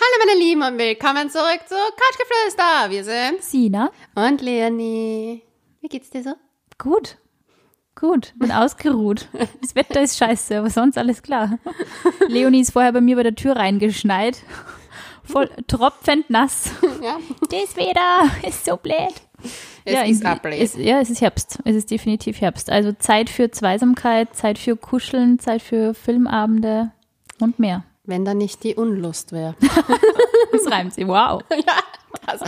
Hallo meine Lieben und willkommen zurück zu Couchgeflüster. Wir sind Sina. und Leonie. Wie geht's dir so? Gut. Gut. Bin ausgeruht. Das Wetter ist scheiße, aber sonst alles klar. Leonie ist vorher bei mir bei der Tür reingeschneit. Voll tropfend nass. Ja. Das Wetter ist so blöd. Es ja, ist es, ja, es ist Herbst. Es ist definitiv Herbst. Also Zeit für Zweisamkeit, Zeit für Kuscheln, Zeit für Filmabende und mehr. Wenn da nicht die Unlust wäre. Das reimt sich. Wow. Das,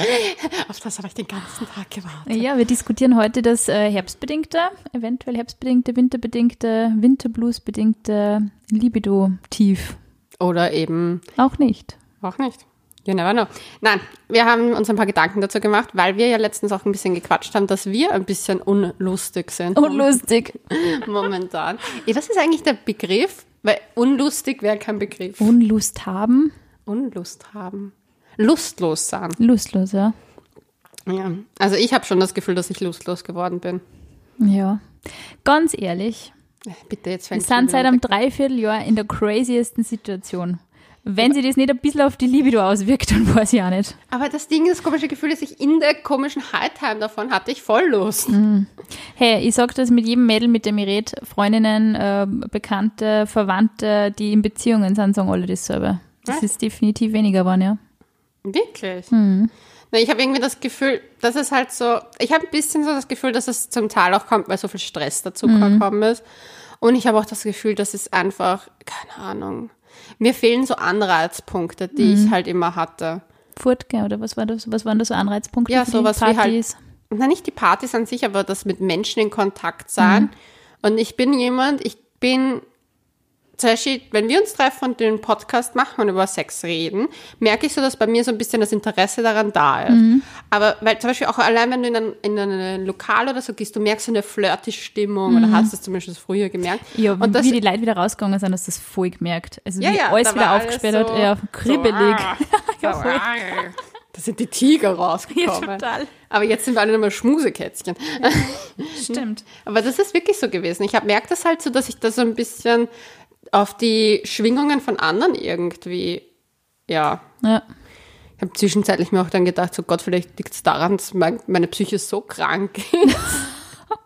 auf das habe ich den ganzen Tag gewartet. Ja, wir diskutieren heute das äh, herbstbedingte, eventuell herbstbedingte, winterbedingte, winterbluesbedingte Libido-Tief. Oder eben Auch nicht. auch nicht. You never know. Nein, wir haben uns ein paar Gedanken dazu gemacht, weil wir ja letztens auch ein bisschen gequatscht haben, dass wir ein bisschen unlustig sind. Unlustig. Momentan. Ja, was ist eigentlich der Begriff? Weil unlustig wäre kein Begriff. Unlust haben. Unlust haben. Lustlos sein. Lustlos, ja. Ja. Also ich habe schon das Gefühl, dass ich lustlos geworden bin. Ja. Ganz ehrlich, Bitte, jetzt wir fängt sind seit einem Dreivierteljahr in der craziesten Situation. Wenn sich das nicht ein bisschen auf die Libido auswirkt, dann weiß ich auch nicht. Aber das Ding, das komische Gefühl, das ich in der komischen Hightime davon hatte, ich voll Lust. Hey, ich sag das mit jedem Mädel, mit dem ich rede, Freundinnen, äh, Bekannte, Verwandte, die in Beziehungen sind, sagen alle dasselbe. Das Was? ist definitiv weniger geworden, ja. Wirklich? Na, ich habe irgendwie das Gefühl, dass es halt so, ich habe ein bisschen so das Gefühl, dass es zum Teil auch kommt, weil so viel Stress dazu gekommen ist. Und ich habe auch das Gefühl, dass es einfach, keine Ahnung, mir fehlen so Anreizpunkte, die ich halt immer hatte. Furtke, oder was war das? Was waren das so Anreizpunkte? Ja, für die sowas wie halt- Partys? Na, nicht die Partys an sich, aber das mit Menschen in Kontakt sein. Und ich bin jemand, ich bin, zum Beispiel, wenn wir uns treffen und den Podcast machen und über Sex reden, merke ich so, dass bei mir so ein bisschen das Interesse daran da ist. Aber, weil zum Beispiel auch allein, wenn du in ein, in ein Lokal oder so gehst, du merkst so eine flirty Stimmung oder hast es zumindest früher gemerkt. Ja, und das, wie die Leute wieder rausgegangen sind, hast du das voll gemerkt. Also ja, wie ja, alles wieder aufgesperrt hat, ja, kribbelig. So, ah, so, ah. Da sind die Tiger rausgekommen. Ja, total. Aber jetzt sind wir alle nochmal Schmusekätzchen. Stimmt. Aber das ist wirklich so gewesen. Ich habe merkt das halt so, dass ich da so ein bisschen auf die Schwingungen von anderen irgendwie, ja. Ja. Ich habe zwischenzeitlich mir auch dann gedacht, so Gott, vielleicht liegt es daran, dass mein, meine Psyche so krank ist,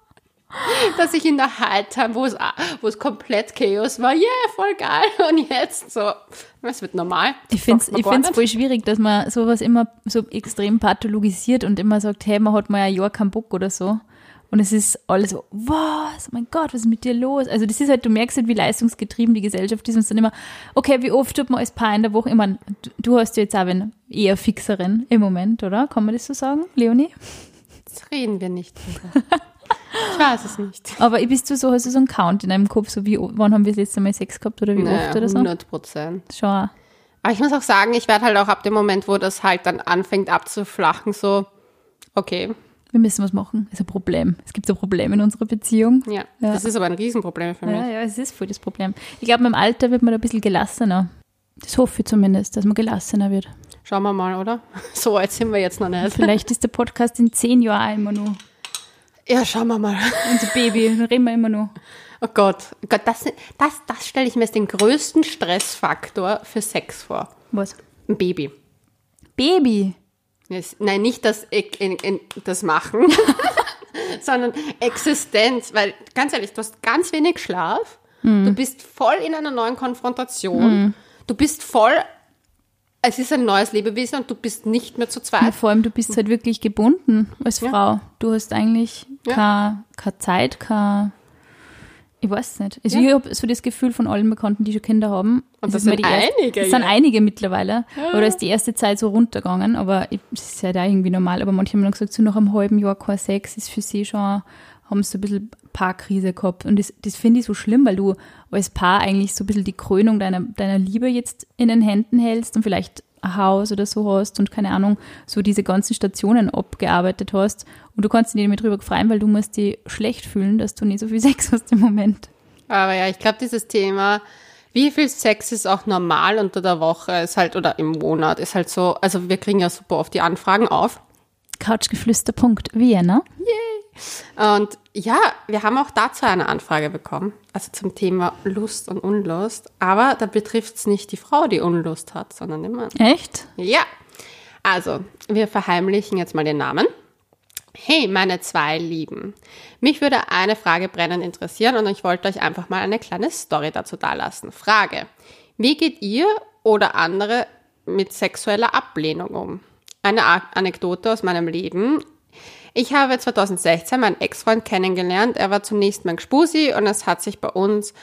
dass ich in der Hightime, wo es, wo es komplett Chaos war, yeah, voll geil. Und jetzt so, es wird normal. Ich finde es ich find's voll schwierig, dass man sowas immer so extrem pathologisiert und immer sagt, hey, man hat mal ein Jahr keinen Bock oder so. Und es ist alles so, was, oh mein Gott, was ist mit dir los? Also das ist halt, du merkst halt, wie leistungsgetrieben die Gesellschaft ist und es dann immer, okay, wie oft tut man als Paar in der Woche, ich meine, du, du hast ja jetzt auch einen eher fixeren im Moment, oder? Kann man das so sagen, Leonie? Jetzt reden wir nicht drüber. Ich weiß es nicht. Aber bist du so, hast du so einen Count in deinem Kopf, so wie, wann haben wir das letzte Mal Sex gehabt oder wie Naja, oft oder so? 100 Prozent. Schon. Aber ich muss auch sagen, ich werde halt auch ab dem Moment, wo das halt dann anfängt abzuflachen, so, okay, Wir müssen was machen. Das ist ein Problem. Es gibt ein Problem in unserer Beziehung. ja, Ja. das ist aber ein Riesenproblem für mich. Ja, ja, es ist voll das Problem. Ich glaube, mit dem Alter wird man da ein bisschen gelassener. Das hoffe ich zumindest, dass man gelassener wird. Schauen wir mal, oder? So alt sind wir jetzt noch nicht. Vielleicht ist der Podcast in zehn Jahren immer noch Ja, schauen wir mal. unser Baby. Reden wir immer noch. Oh Gott, oh Gott das, das, das stelle ich mir als den größten Stressfaktor für Sex vor. Was? Ein Baby. Baby. Nein, nicht das, das Machen, sondern Existenz. Weil, ganz ehrlich, du hast ganz wenig Schlaf. Mhm. Du bist voll in einer neuen Konfrontation. Du bist voll, es ist ein neues Lebewesen und du bist nicht mehr zu Ja, zweit. vor allem, du bist halt wirklich gebunden als Ja. Frau. Du hast eigentlich Ja. keine, keine Zeit, keine. Ich weiß es nicht. Also Ja. ich habe so das Gefühl von allen Bekannten, die schon Kinder haben. Und es das sind einige, Es sind ja. einige mittlerweile. Oder ist die erste Zeit so runtergegangen, aber es ist ja da irgendwie normal. Aber manche haben dann gesagt, so nach einem halben Jahr kein Sex ist für sie schon, haben sie so ein bisschen Paarkrise gehabt. Und das, das finde ich so schlimm, weil du als Paar eigentlich so ein bisschen die Krönung deiner, deiner Liebe jetzt in den Händen hältst und vielleicht Haus oder so hast und keine Ahnung, so diese ganzen Stationen abgearbeitet hast. Und du kannst dich nicht mehr drüber freuen, weil du musst dich schlecht fühlen, dass du nicht so viel Sex hast im Moment. Aber ja, ich glaube, dieses Thema, wie viel Sex ist auch normal unter der Woche, ist halt, oder im Monat, ist halt so, also wir kriegen ja super oft die Anfragen auf. Couchgeflüster.vienna. Und ja, wir haben auch dazu eine Anfrage bekommen, also zum Thema Lust und Unlust. Aber da betrifft es nicht die Frau, die Unlust hat, sondern den Mann. Echt? Ja. Also, wir verheimlichen jetzt mal den Namen. Hey, meine zwei Lieben. Mich würde eine Frage brennend interessieren und ich wollte euch einfach mal eine kleine Story dazu dalassen. Frage. Wie geht ihr oder andere mit sexueller Ablehnung um? Eine Anekdote aus meinem Leben. Ich habe 2016 meinen Ex-Freund kennengelernt. Er war zunächst mein Gspusi und es hat sich bei uns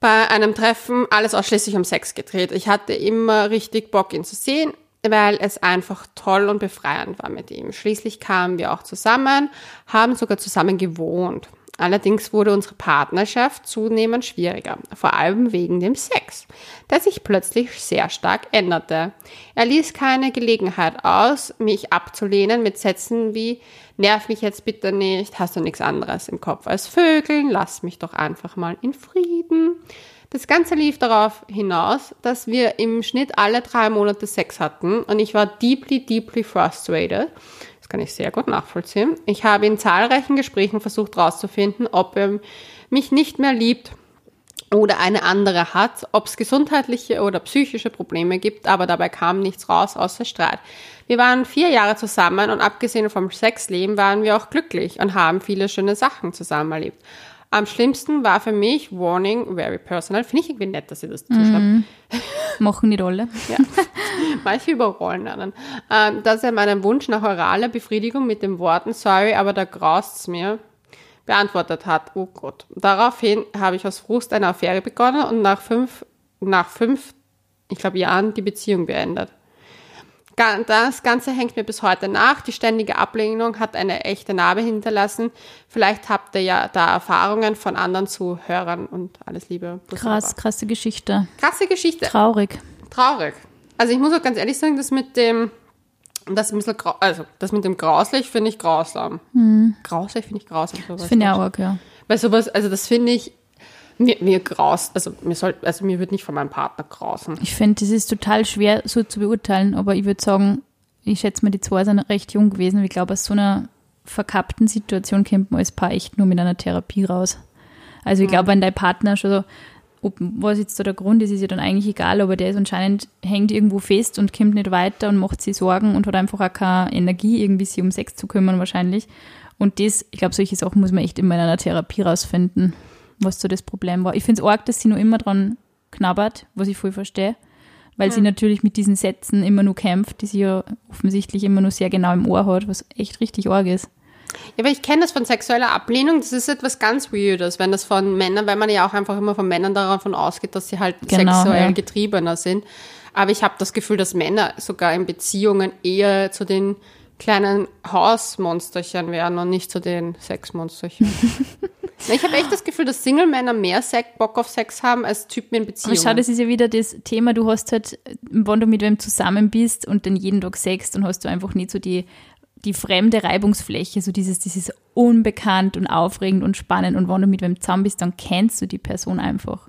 bei einem Treffen alles ausschließlich um Sex gedreht. Ich hatte immer richtig Bock, ihn zu sehen, weil es einfach toll und befreiend war mit ihm. Schließlich kamen wir auch zusammen, haben sogar zusammen gewohnt. Allerdings wurde unsere Partnerschaft zunehmend schwieriger, vor allem wegen dem Sex, der sich plötzlich sehr stark änderte. Er ließ keine Gelegenheit aus, mich abzulehnen mit Sätzen wie Nerv mich jetzt bitte nicht, hast du nichts anderes im Kopf als Vögeln, lass mich doch einfach mal in Frieden. Das Ganze lief darauf hinaus, dass wir im Schnitt alle drei Monate Sex hatten und ich war deeply, deeply frustrated kann ich sehr gut nachvollziehen. Ich habe in zahlreichen Gesprächen versucht herauszufinden, ob er mich nicht mehr liebt oder eine andere hat, ob es gesundheitliche oder psychische Probleme gibt, aber dabei kam nichts raus außer Streit. Wir waren vier Jahre zusammen und abgesehen vom Sexleben waren wir auch glücklich und haben viele schöne Sachen zusammen erlebt. Am schlimmsten war für mich Warning, very personal. Finde ich irgendwie nett, dass sie das dazu mhm. Machen die Rolle. Ja. Manche überrollen einen. Ähm, dass er meinen Wunsch nach oraler Befriedigung mit den Worten Sorry, aber da graust's mir beantwortet hat. Oh Gott. Daraufhin habe ich aus Frust eine Affäre begonnen und nach fünf, nach fünf, ich glaube, Jahren die Beziehung beendet. Das Ganze hängt mir bis heute nach. Die ständige Ablehnung hat eine echte Narbe hinterlassen. Vielleicht habt ihr ja da Erfahrungen von anderen Zuhörern und alles Liebe. Krass, krasse Geschichte. Krasse Geschichte. Traurig. Traurig. Also ich muss auch ganz ehrlich sagen, das mit dem, das, ein bisschen, also das mit dem grauslich finde ich grausam. Mhm. Grauslich finde ich grausam. Das finde ich auch, ja. Weil sowas, also das finde ich, mir, mir graust, also mir soll, also mir wird nicht von meinem Partner grausen. Ich finde, das ist total schwer so zu beurteilen, aber ich würde sagen, ich schätze mal, die zwei sind recht jung gewesen. Ich glaube, aus so einer verkappten Situation kommt man als Paar echt nur mit einer Therapie raus. Also ich glaube, wenn dein Partner schon so, ob, was jetzt da der Grund ist, ist ja dann eigentlich egal, aber der ist anscheinend, hängt irgendwo fest und kommt nicht weiter und macht sich Sorgen und hat einfach auch keine Energie, irgendwie sich um Sex zu kümmern wahrscheinlich. Und das, ich glaube, solche Sachen muss man echt immer in einer Therapie rausfinden was so das Problem war. Ich finde es arg, dass sie nur immer dran knabbert, was ich voll verstehe, weil hm. sie natürlich mit diesen Sätzen immer nur kämpft, die sie ja offensichtlich immer nur sehr genau im Ohr hat, was echt richtig arg ist. Ja, aber ich kenne das von sexueller Ablehnung, das ist etwas ganz Weirdes, wenn das von Männern, weil man ja auch einfach immer von Männern davon ausgeht, dass sie halt genau, sexuell ja. getriebener sind. Aber ich habe das Gefühl, dass Männer sogar in Beziehungen eher zu den kleinen Hausmonsterchen werden und nicht zu den Sexmonsterchen. Ich habe echt das Gefühl, dass Single-Männer mehr Sex, Bock auf Sex haben als Typen in Beziehungen. Aber schau, das ist ja wieder das Thema, du hast halt, wenn du mit wem zusammen bist und dann jeden Tag Sex, dann hast du einfach nicht so die, die fremde Reibungsfläche, so dieses, dieses unbekannt und aufregend und spannend und wenn du mit wem zusammen bist, dann kennst du die Person einfach.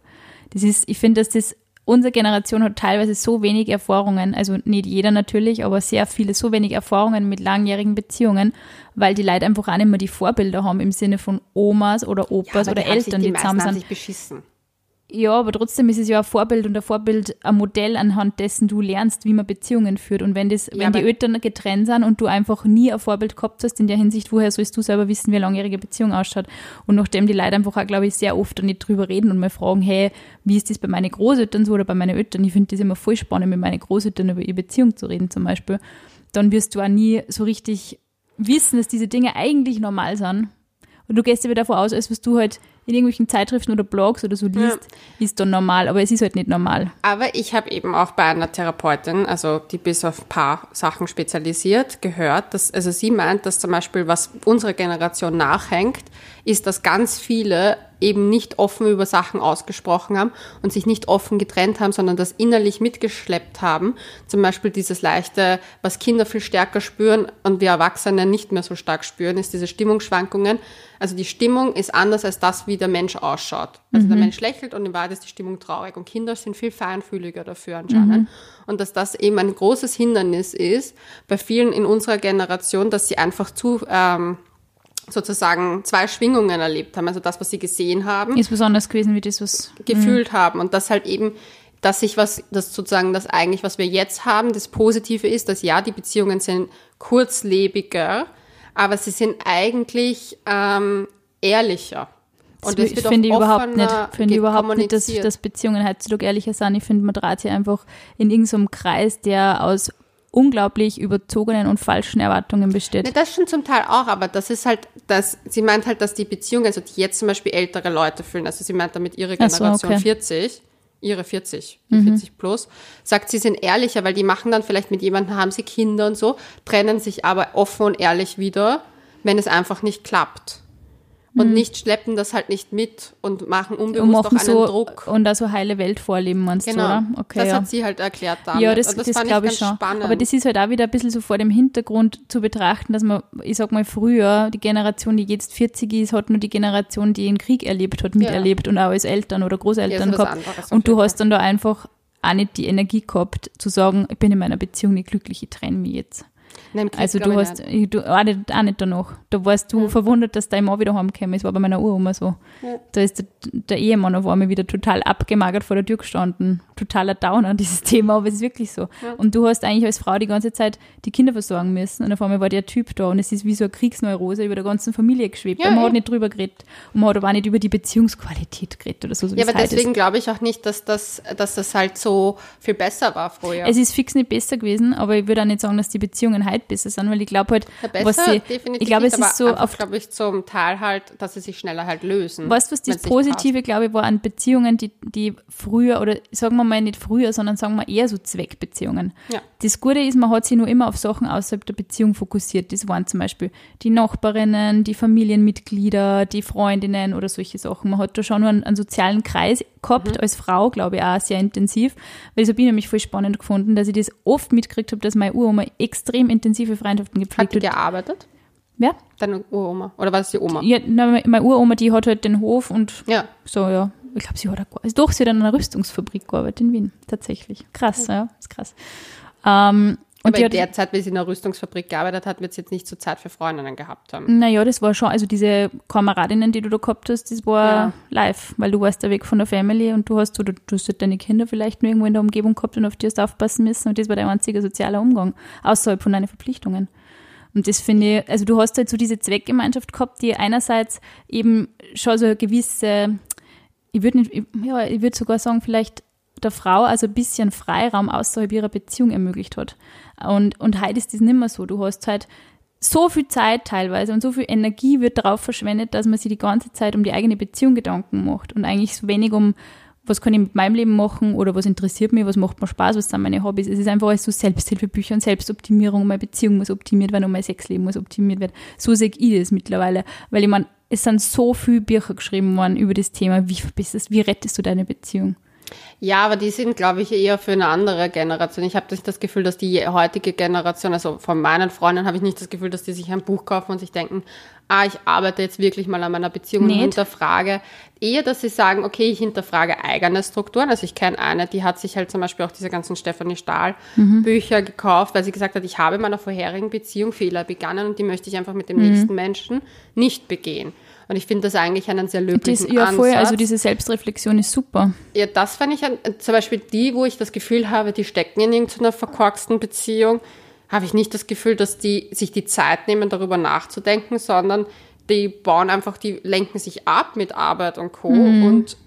Das ist, ich finde, dass das unsere Generation hat teilweise so wenig Erfahrungen, also nicht jeder natürlich, aber sehr viele, so wenig Erfahrungen mit langjährigen Beziehungen, weil die Leute einfach auch nicht mehr die Vorbilder haben im Sinne von Omas oder Opas ja, oder Eltern, die, die zusammen sind. Sich beschissen. Ja, aber trotzdem ist es ja ein Vorbild und ein Vorbild, ein Modell, anhand dessen du lernst, wie man Beziehungen führt. Und wenn das, ja, wenn die Eltern getrennt sind und du einfach nie ein Vorbild gehabt hast in der Hinsicht, woher sollst du selber wissen, wie eine langjährige Beziehung ausschaut? Und nachdem die Leute einfach auch, glaube ich, sehr oft nicht drüber reden und mal fragen, hey, wie ist das bei meinen Großeltern so oder bei meinen Eltern? Ich finde das immer voll spannend, mit meinen Großeltern über ihre Beziehung zu reden zum Beispiel. Dann wirst du auch nie so richtig wissen, dass diese Dinge eigentlich normal sind. Und du gehst ja wieder davon aus, als was du halt in irgendwelchen Zeitschriften oder Blogs oder so liest, ja. ist dann normal, aber es ist halt nicht normal. Aber ich habe eben auch bei einer Therapeutin, also die bis auf ein paar Sachen spezialisiert, gehört, dass, also sie meint, dass zum Beispiel, was unserer Generation nachhängt, ist, dass ganz viele eben nicht offen über Sachen ausgesprochen haben und sich nicht offen getrennt haben, sondern das innerlich mitgeschleppt haben. Zum Beispiel dieses leichte, was Kinder viel stärker spüren und wir Erwachsene nicht mehr so stark spüren, ist diese Stimmungsschwankungen. Also die Stimmung ist anders als das, wie der Mensch ausschaut. Also mhm. der Mensch lächelt und in Wahrheit ist die Stimmung traurig und Kinder sind viel feinfühliger dafür anscheinend. Mhm. Und dass das eben ein großes Hindernis ist bei vielen in unserer Generation, dass sie einfach zu ähm, sozusagen zwei Schwingungen erlebt haben. Also das, was sie gesehen haben, Ist besonders gewesen, wie das was. gefühlt haben. Und das halt eben, dass sich was, das sozusagen das eigentlich, was wir jetzt haben, das Positive ist, dass ja, die Beziehungen sind kurzlebiger, aber sie sind eigentlich ähm, ehrlicher. Und das auch finde ich überhaupt nicht. Finde ich überhaupt nicht, dass, dass Beziehungen heutzutage ehrlicher sind. Ich finde, man dreht sich einfach in irgendeinem Kreis, der aus unglaublich überzogenen und falschen Erwartungen besteht. Ne, das schon zum Teil auch, aber das ist halt, das, sie meint halt, dass die Beziehung, also die jetzt zum Beispiel ältere Leute fühlen, also sie meint damit ihre Ach so, Generation okay. Mhm. 40, ihre 40, 40 plus, sagt, sie sind ehrlicher, weil die machen dann vielleicht mit jemandem, haben sie Kinder und so, trennen sich aber offen und ehrlich wieder, wenn es einfach nicht klappt. Und nicht schleppen das halt nicht mit und machen unbewusst auch machen einen so Druck. und da so heile Welt vorleben, meinst Genau. du, oder? Okay, das ja. hat sie halt erklärt damit. Ja, das, das, fand glaube ich ganz schon. Spannend. Aber das ist halt auch wieder ein bisschen so vor dem Hintergrund zu betrachten, dass man, ich sag mal, früher, die Generation, die jetzt 40 ist, hat nur die Generation, die den Krieg erlebt hat, miterlebt und auch als Eltern oder Großeltern Ja, gehabt. anderes Und du hast dann da einfach auch nicht die Energie gehabt, zu sagen, ich bin in meiner Beziehung nicht glücklich, ich trenne mich jetzt. Nein, Also du hast, nicht. du, auch, nicht, auch nicht danach. Da warst du verwundert, dass dein Mann wieder heimgekommen ist. war bei meiner Uroma so. Ja. Da ist der, der Ehemann auf einmal wieder total abgemagert vor der Tür gestanden. Totaler Downer, dieses Thema, aber es ist wirklich so. Und du hast eigentlich als Frau die ganze Zeit die Kinder versorgen müssen. Und auf einmal war der Typ da und es ist wie so eine Kriegsneurose über der ganzen Familie geschwebt. Ja, und man ja. hat nicht drüber geredet. Und man hat aber auch nicht über die Beziehungsqualität geredet oder so. so Ja, aber deswegen glaube ich auch nicht, dass das, dass das halt so viel besser war früher. Es ist fix nicht besser gewesen, aber ich würde auch nicht sagen, dass die Beziehungen heute besser sind, weil ich glaube halt, Ja, was sie, ich glaube, es ist so auf glaube ich, zum Teil halt, dass sie sich schneller halt lösen. Weißt du, was das Positive, glaube ich, war an Beziehungen, die, die früher, oder sagen wir mal nicht früher, sondern sagen wir eher so Zweckbeziehungen. Ja. Das Gute ist, man hat sich nur immer auf Sachen außerhalb der Beziehung fokussiert. Das waren zum Beispiel die Nachbarinnen, die Familienmitglieder, die Freundinnen oder solche Sachen. Man hat da schon nur einen, einen sozialen Kreis gehabt, als Frau, glaube ich, auch sehr intensiv. Weil das habe ich nämlich voll spannend gefunden, dass ich das oft mitgekriegt habe, dass meine Uroma extrem intensive Freundschaften Hat gepflegt die hat. gearbeitet? Ja, Deine Uroma? Oder war das die Oma? ja na, meine Uroma, die hat halt den Hof und Ja. so, ja. Ich glaube, sie hat auch, also doch, sie hat an einer Rüstungsfabrik gearbeitet in Wien, tatsächlich. Krass, ja, ist krass. Ähm, und Aber in der Zeit, wie sie in einer Rüstungsfabrik gearbeitet hat, wird sie jetzt nicht so Zeit für Freundinnen gehabt haben. naja, das war schon, also diese Kameradinnen, die du da gehabt hast, das war Ja. live, weil du warst ja weg von der Family und du hast, oder du hast halt deine Kinder vielleicht nur irgendwo in der Umgebung gehabt und auf die hast du aufpassen müssen und das war dein einziger sozialer Umgang, außerhalb von deinen Verpflichtungen. Und das finde ich, also du hast halt so diese Zweckgemeinschaft gehabt, die einerseits eben schon so eine gewisse, ich würde nicht, ich- ja, ich würde sogar sagen, vielleicht der Frau also ein bisschen Freiraum außerhalb ihrer Beziehung ermöglicht hat. Und, und heute ist das nicht mehr so. Du hast halt so viel Zeit teilweise und so viel Energie wird darauf verschwendet, dass man sich die ganze Zeit um die eigene Beziehung Gedanken macht und eigentlich so wenig um, was kann ich mit meinem Leben machen oder was interessiert mich, was macht mir Spaß, was sind meine Hobbys. Es ist einfach alles so Selbsthilfebücher und Selbstoptimierung. Meine Beziehung muss optimiert werden und mein Sexleben muss optimiert werden. So sehe ich das mittlerweile. Weil ich meine, es sind so viele Bücher geschrieben worden über das Thema, wie verbesserst, wie rettest du deine Beziehung? Ja, aber die sind, glaube ich, eher für eine andere Generation. Ich habe nicht das Gefühl, dass die heutige Generation, also von meinen Freunden habe ich nicht das Gefühl, dass die sich ein Buch kaufen und sich denken, ah, ich arbeite jetzt wirklich mal an meiner Beziehung und Nicht. hinterfrage. Eher, dass sie sagen, okay, ich hinterfrage eigene Strukturen. Also ich kenne eine, die hat sich halt zum Beispiel auch diese ganzen Stefanie Stahl Bücher gekauft, weil sie gesagt hat, ich habe in meiner vorherigen Beziehung Fehler begangen und die möchte ich einfach mit dem nächsten Menschen nicht begehen. Und ich finde das eigentlich einen sehr Das, löblichen ja, voll, Ansatz. also diese Selbstreflexion ist super. Ja, das fand ich ein, zum Beispiel die, wo ich das Gefühl habe, die stecken in irgendeiner verkorksten Beziehung, habe ich nicht das Gefühl, dass die sich die Zeit nehmen, darüber nachzudenken, sondern die bauen einfach, die lenken sich ab mit Arbeit und Co. und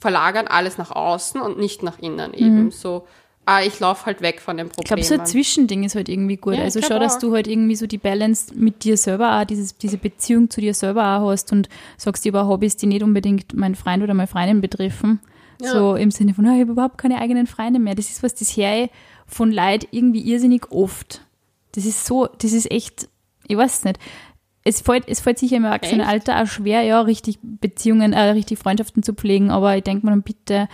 verlagern alles nach außen und nicht nach innen eben. So, ah, ich laufe halt weg von dem Ich Problem. glaube, so ein Zwischending ist halt irgendwie gut. Ja, ich also schau, dass du halt irgendwie so die Balance mit dir selber auch, dieses, diese Beziehung zu dir selber auch hast und sagst über Hobbys, die nicht unbedingt meinen Freund oder meine Freundin betreffen. Ja. So im Sinne von, ah, ich habe überhaupt keine eigenen Freunde mehr. Das ist was, das her von Leid irgendwie irrsinnig oft. Das ist so, das ist echt, ich weiß nicht. Es fällt, es fällt sicher im Erwachsenenalter auch schwer, ja, richtig Beziehungen, äh, richtig Freundschaften zu pflegen, aber ich denke mir dann bitte,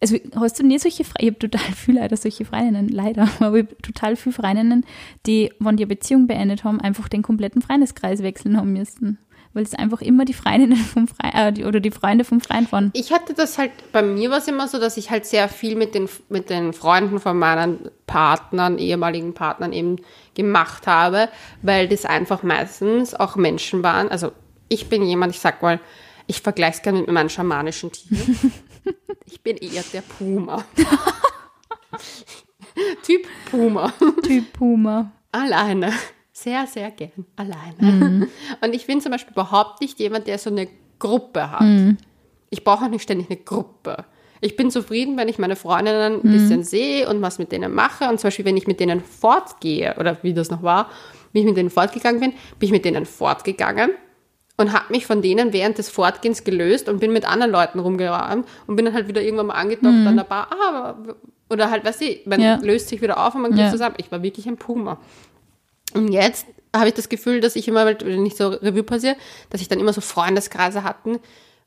also hast du nicht solche Freundinnen, ich habe total viele leider solche Freundinnen, leider, aber ich total viele Freundinnen, die, wenn die eine Beziehung beendet haben, einfach den kompletten Freundeskreis wechseln haben müssen. weil es einfach immer die Freundinnen vom Freien äh, oder die Freunde vom Freien waren. Ich hatte das halt, bei mir war es immer so, dass ich halt sehr viel mit den, mit den Freunden von meinen Partnern, ehemaligen Partnern eben gemacht habe, weil das einfach meistens auch Menschen waren. Also ich bin jemand, ich sag mal, ich vergleiche es gerne mit meinen schamanischen Tieren. ich bin eher der Puma. typ Puma. Typ Puma. Alleine. Sehr, sehr gern. Alleine. Und ich bin zum Beispiel überhaupt nicht jemand, der so eine Gruppe hat. Ich brauche auch nicht ständig eine Gruppe. Ich bin zufrieden, wenn ich meine Freundinnen ein bisschen sehe und was mit denen mache. Und zum Beispiel, wenn ich mit denen fortgehe, oder wie das noch war, wie ich mit denen fortgegangen bin, bin ich mit denen fortgegangen und habe mich von denen während des Fortgehens gelöst und bin mit anderen Leuten rumgerannt und bin dann halt wieder irgendwann mal angedockt an der Bar. Ah, oder halt, weißt du, man Ja. löst sich wieder auf und man geht Ja. zusammen. Ich war wirklich ein Puma. Und jetzt habe ich das Gefühl, dass ich immer, wenn ich so Revue passiere, dass ich dann immer so Freundeskreise hatten,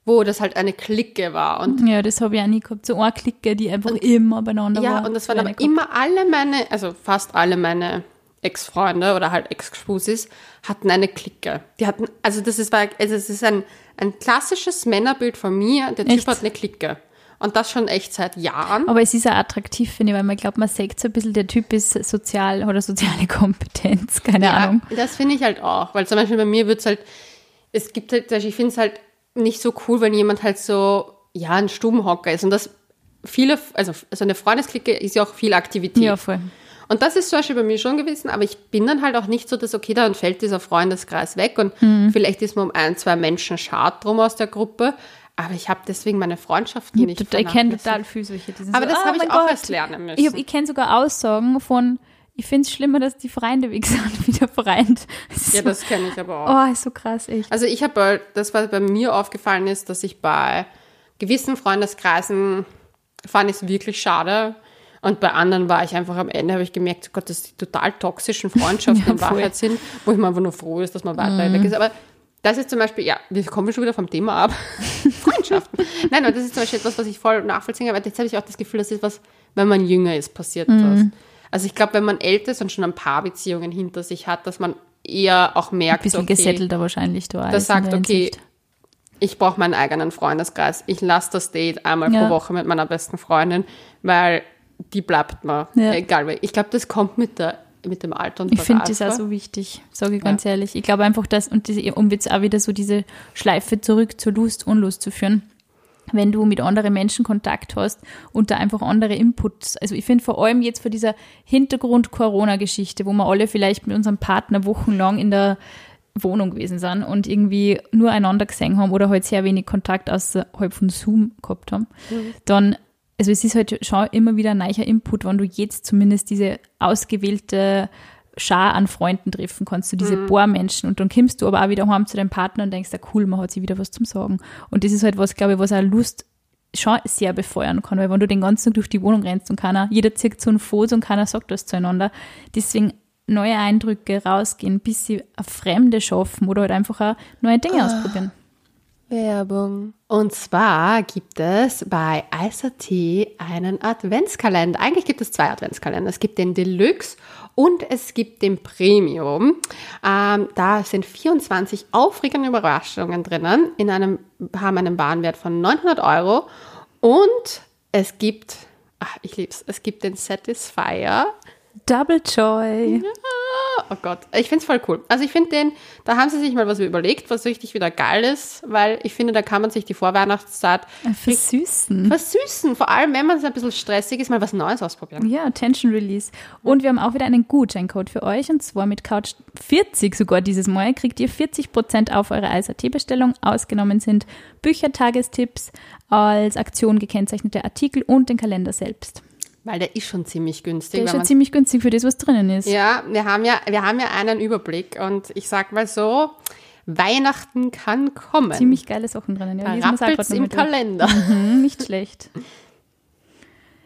wo das halt eine Clique war. Und Ja, das habe ich auch nie gehabt. So eine Clique, die einfach immer beieinander war. ja, und das waren aber immer alle meine, also fast alle meine Ex-Freunde oder halt Ex-Spusis hatten eine Clique. Die hatten, also das ist, also es ist ein, ein klassisches Männerbild von mir. Der Typ Echt? hat eine Clique. Und das schon echt seit Jahren. Aber es ist auch attraktiv, finde ich, weil man glaubt, man sagt so ein bisschen, der Typ ist sozial oder soziale Kompetenz, keine Ahnung. das finde ich halt auch. Weil zum Beispiel bei mir wird es halt, es gibt halt, ich finde es halt nicht so cool, wenn jemand halt so, ja, ein Stubenhocker ist. Und das viele, also, also eine Freundesklicke ist ja auch viel Aktivität. Ja, voll. Und das ist zum Beispiel bei mir schon gewesen, aber ich bin dann halt auch nicht so, dass, okay, dann fällt dieser Freundeskreis weg und Mhm. vielleicht ist man um ein, zwei Menschen schad drum aus der Gruppe, aber ich habe deswegen meine Freundschaften nicht Ich kenne total solche. Die Aber so, das "Ah, habe ich auch Gott." erst lernen müssen. Ich, ich kenne sogar Aussagen von, ich finde es schlimmer, dass die Freunde weg sind, wie der Freund. Das ist ja, so, das kenne ich aber auch. oh, ist so krass, echt. Also ich habe, das, was bei mir aufgefallen ist, dass ich bei gewissen Freundeskreisen fand ich es wirklich schade. Und bei anderen war ich einfach am Ende, habe ich gemerkt, Gott, dass die total toxischen Freundschaften Ja, in. Mhm. Wahrheit sind, wo ich mir einfach nur froh ist, dass man weiter weg ist. Aber das ist zum Beispiel, ja, wir kommen schon wieder vom Thema ab. Freundschaften. Nein, und das ist zum Beispiel etwas, was ich voll nachvollziehen kann, aber jetzt habe ich auch das Gefühl, das ist was, wenn man jünger ist, passiert Mhm. das. Also ich glaube, wenn man älter ist und schon ein paar Beziehungen hinter sich hat, dass man eher auch Ein merkt, bisschen okay, gesettelter wahrscheinlich da. das sagt, okay, ich brauche meinen eigenen Freundeskreis. Ich lasse das Date einmal Ja. pro Woche mit meiner besten Freundin, weil die bleibt mir. Ja. Egal. Ich glaube, das kommt mit, der, mit dem Alter und Ich finde das auch so wichtig, sage ich ganz ehrlich. Ich glaube einfach, dass, und diese, um jetzt auch wieder so diese Schleife zurück zur Lust, Unlust zu führen, wenn du mit anderen Menschen Kontakt hast und da einfach andere Inputs, also ich finde vor allem jetzt vor dieser Hintergrund-Corona-Geschichte, wo wir alle vielleicht mit unserem Partner wochenlang in der Wohnung gewesen sind und irgendwie nur einander gesehen haben oder halt sehr wenig Kontakt außerhalb von Zoom gehabt haben, dann, also es ist halt schon immer wieder ein neuer Input, wenn du jetzt zumindest diese ausgewählte Schar an Freunden treffen kannst, du diese paar Menschen und dann kommst du aber auch wieder heim zu deinem Partner und denkst, ja cool, man hat sich wieder was zum Sagen. Und das ist halt was, glaube ich, was auch Lust schon sehr befeuern kann, weil wenn du den ganzen Tag durch die Wohnung rennst und keiner, jeder zieht so einen Fuß und keiner sagt was zueinander, deswegen neue Eindrücke rausgehen, bis sie eine Fremde schaffen oder halt einfach auch neue Dinge ausprobieren. Werbung. Und zwar gibt es bei ICT einen Adventskalender. Eigentlich gibt es zwei Adventskalender. Es gibt den Deluxe und es gibt den Premium. Ähm, da sind 24 aufregende Überraschungen drinnen. In einem, haben einen Warenwert von 900 Euro. Und es gibt, ach, ich lieb's, es gibt den Satisfier. Double Joy. Oh Gott, ich finde es voll cool. Also ich finde den, da haben sie sich mal was überlegt, was richtig wieder geil ist, weil ich finde, da kann man sich die Vorweihnachtszeit Versüßen. versüßen. Vor allem, wenn man es ein bisschen stressig ist, mal was Neues ausprobieren. Ja, Tension Release. Und wir haben auch wieder einen Gutscheincode für euch und zwar mit Couch 40 sogar dieses Mal kriegt ihr 40% auf eure ISAT-Bestellung. Ausgenommen sind Bücher, Tagestipps, als Aktion gekennzeichnete Artikel und den Kalender selbst. Weil der ist schon ziemlich günstig. Der ist schon ziemlich günstig für das, was drinnen ist. ja, wir haben ja, wir haben ja einen Überblick und ich sag mal so, Weihnachten kann kommen. Ziemlich geile Sachen drinnen. Ja, rappelt's im. Kalender. Mhm, nicht schlecht.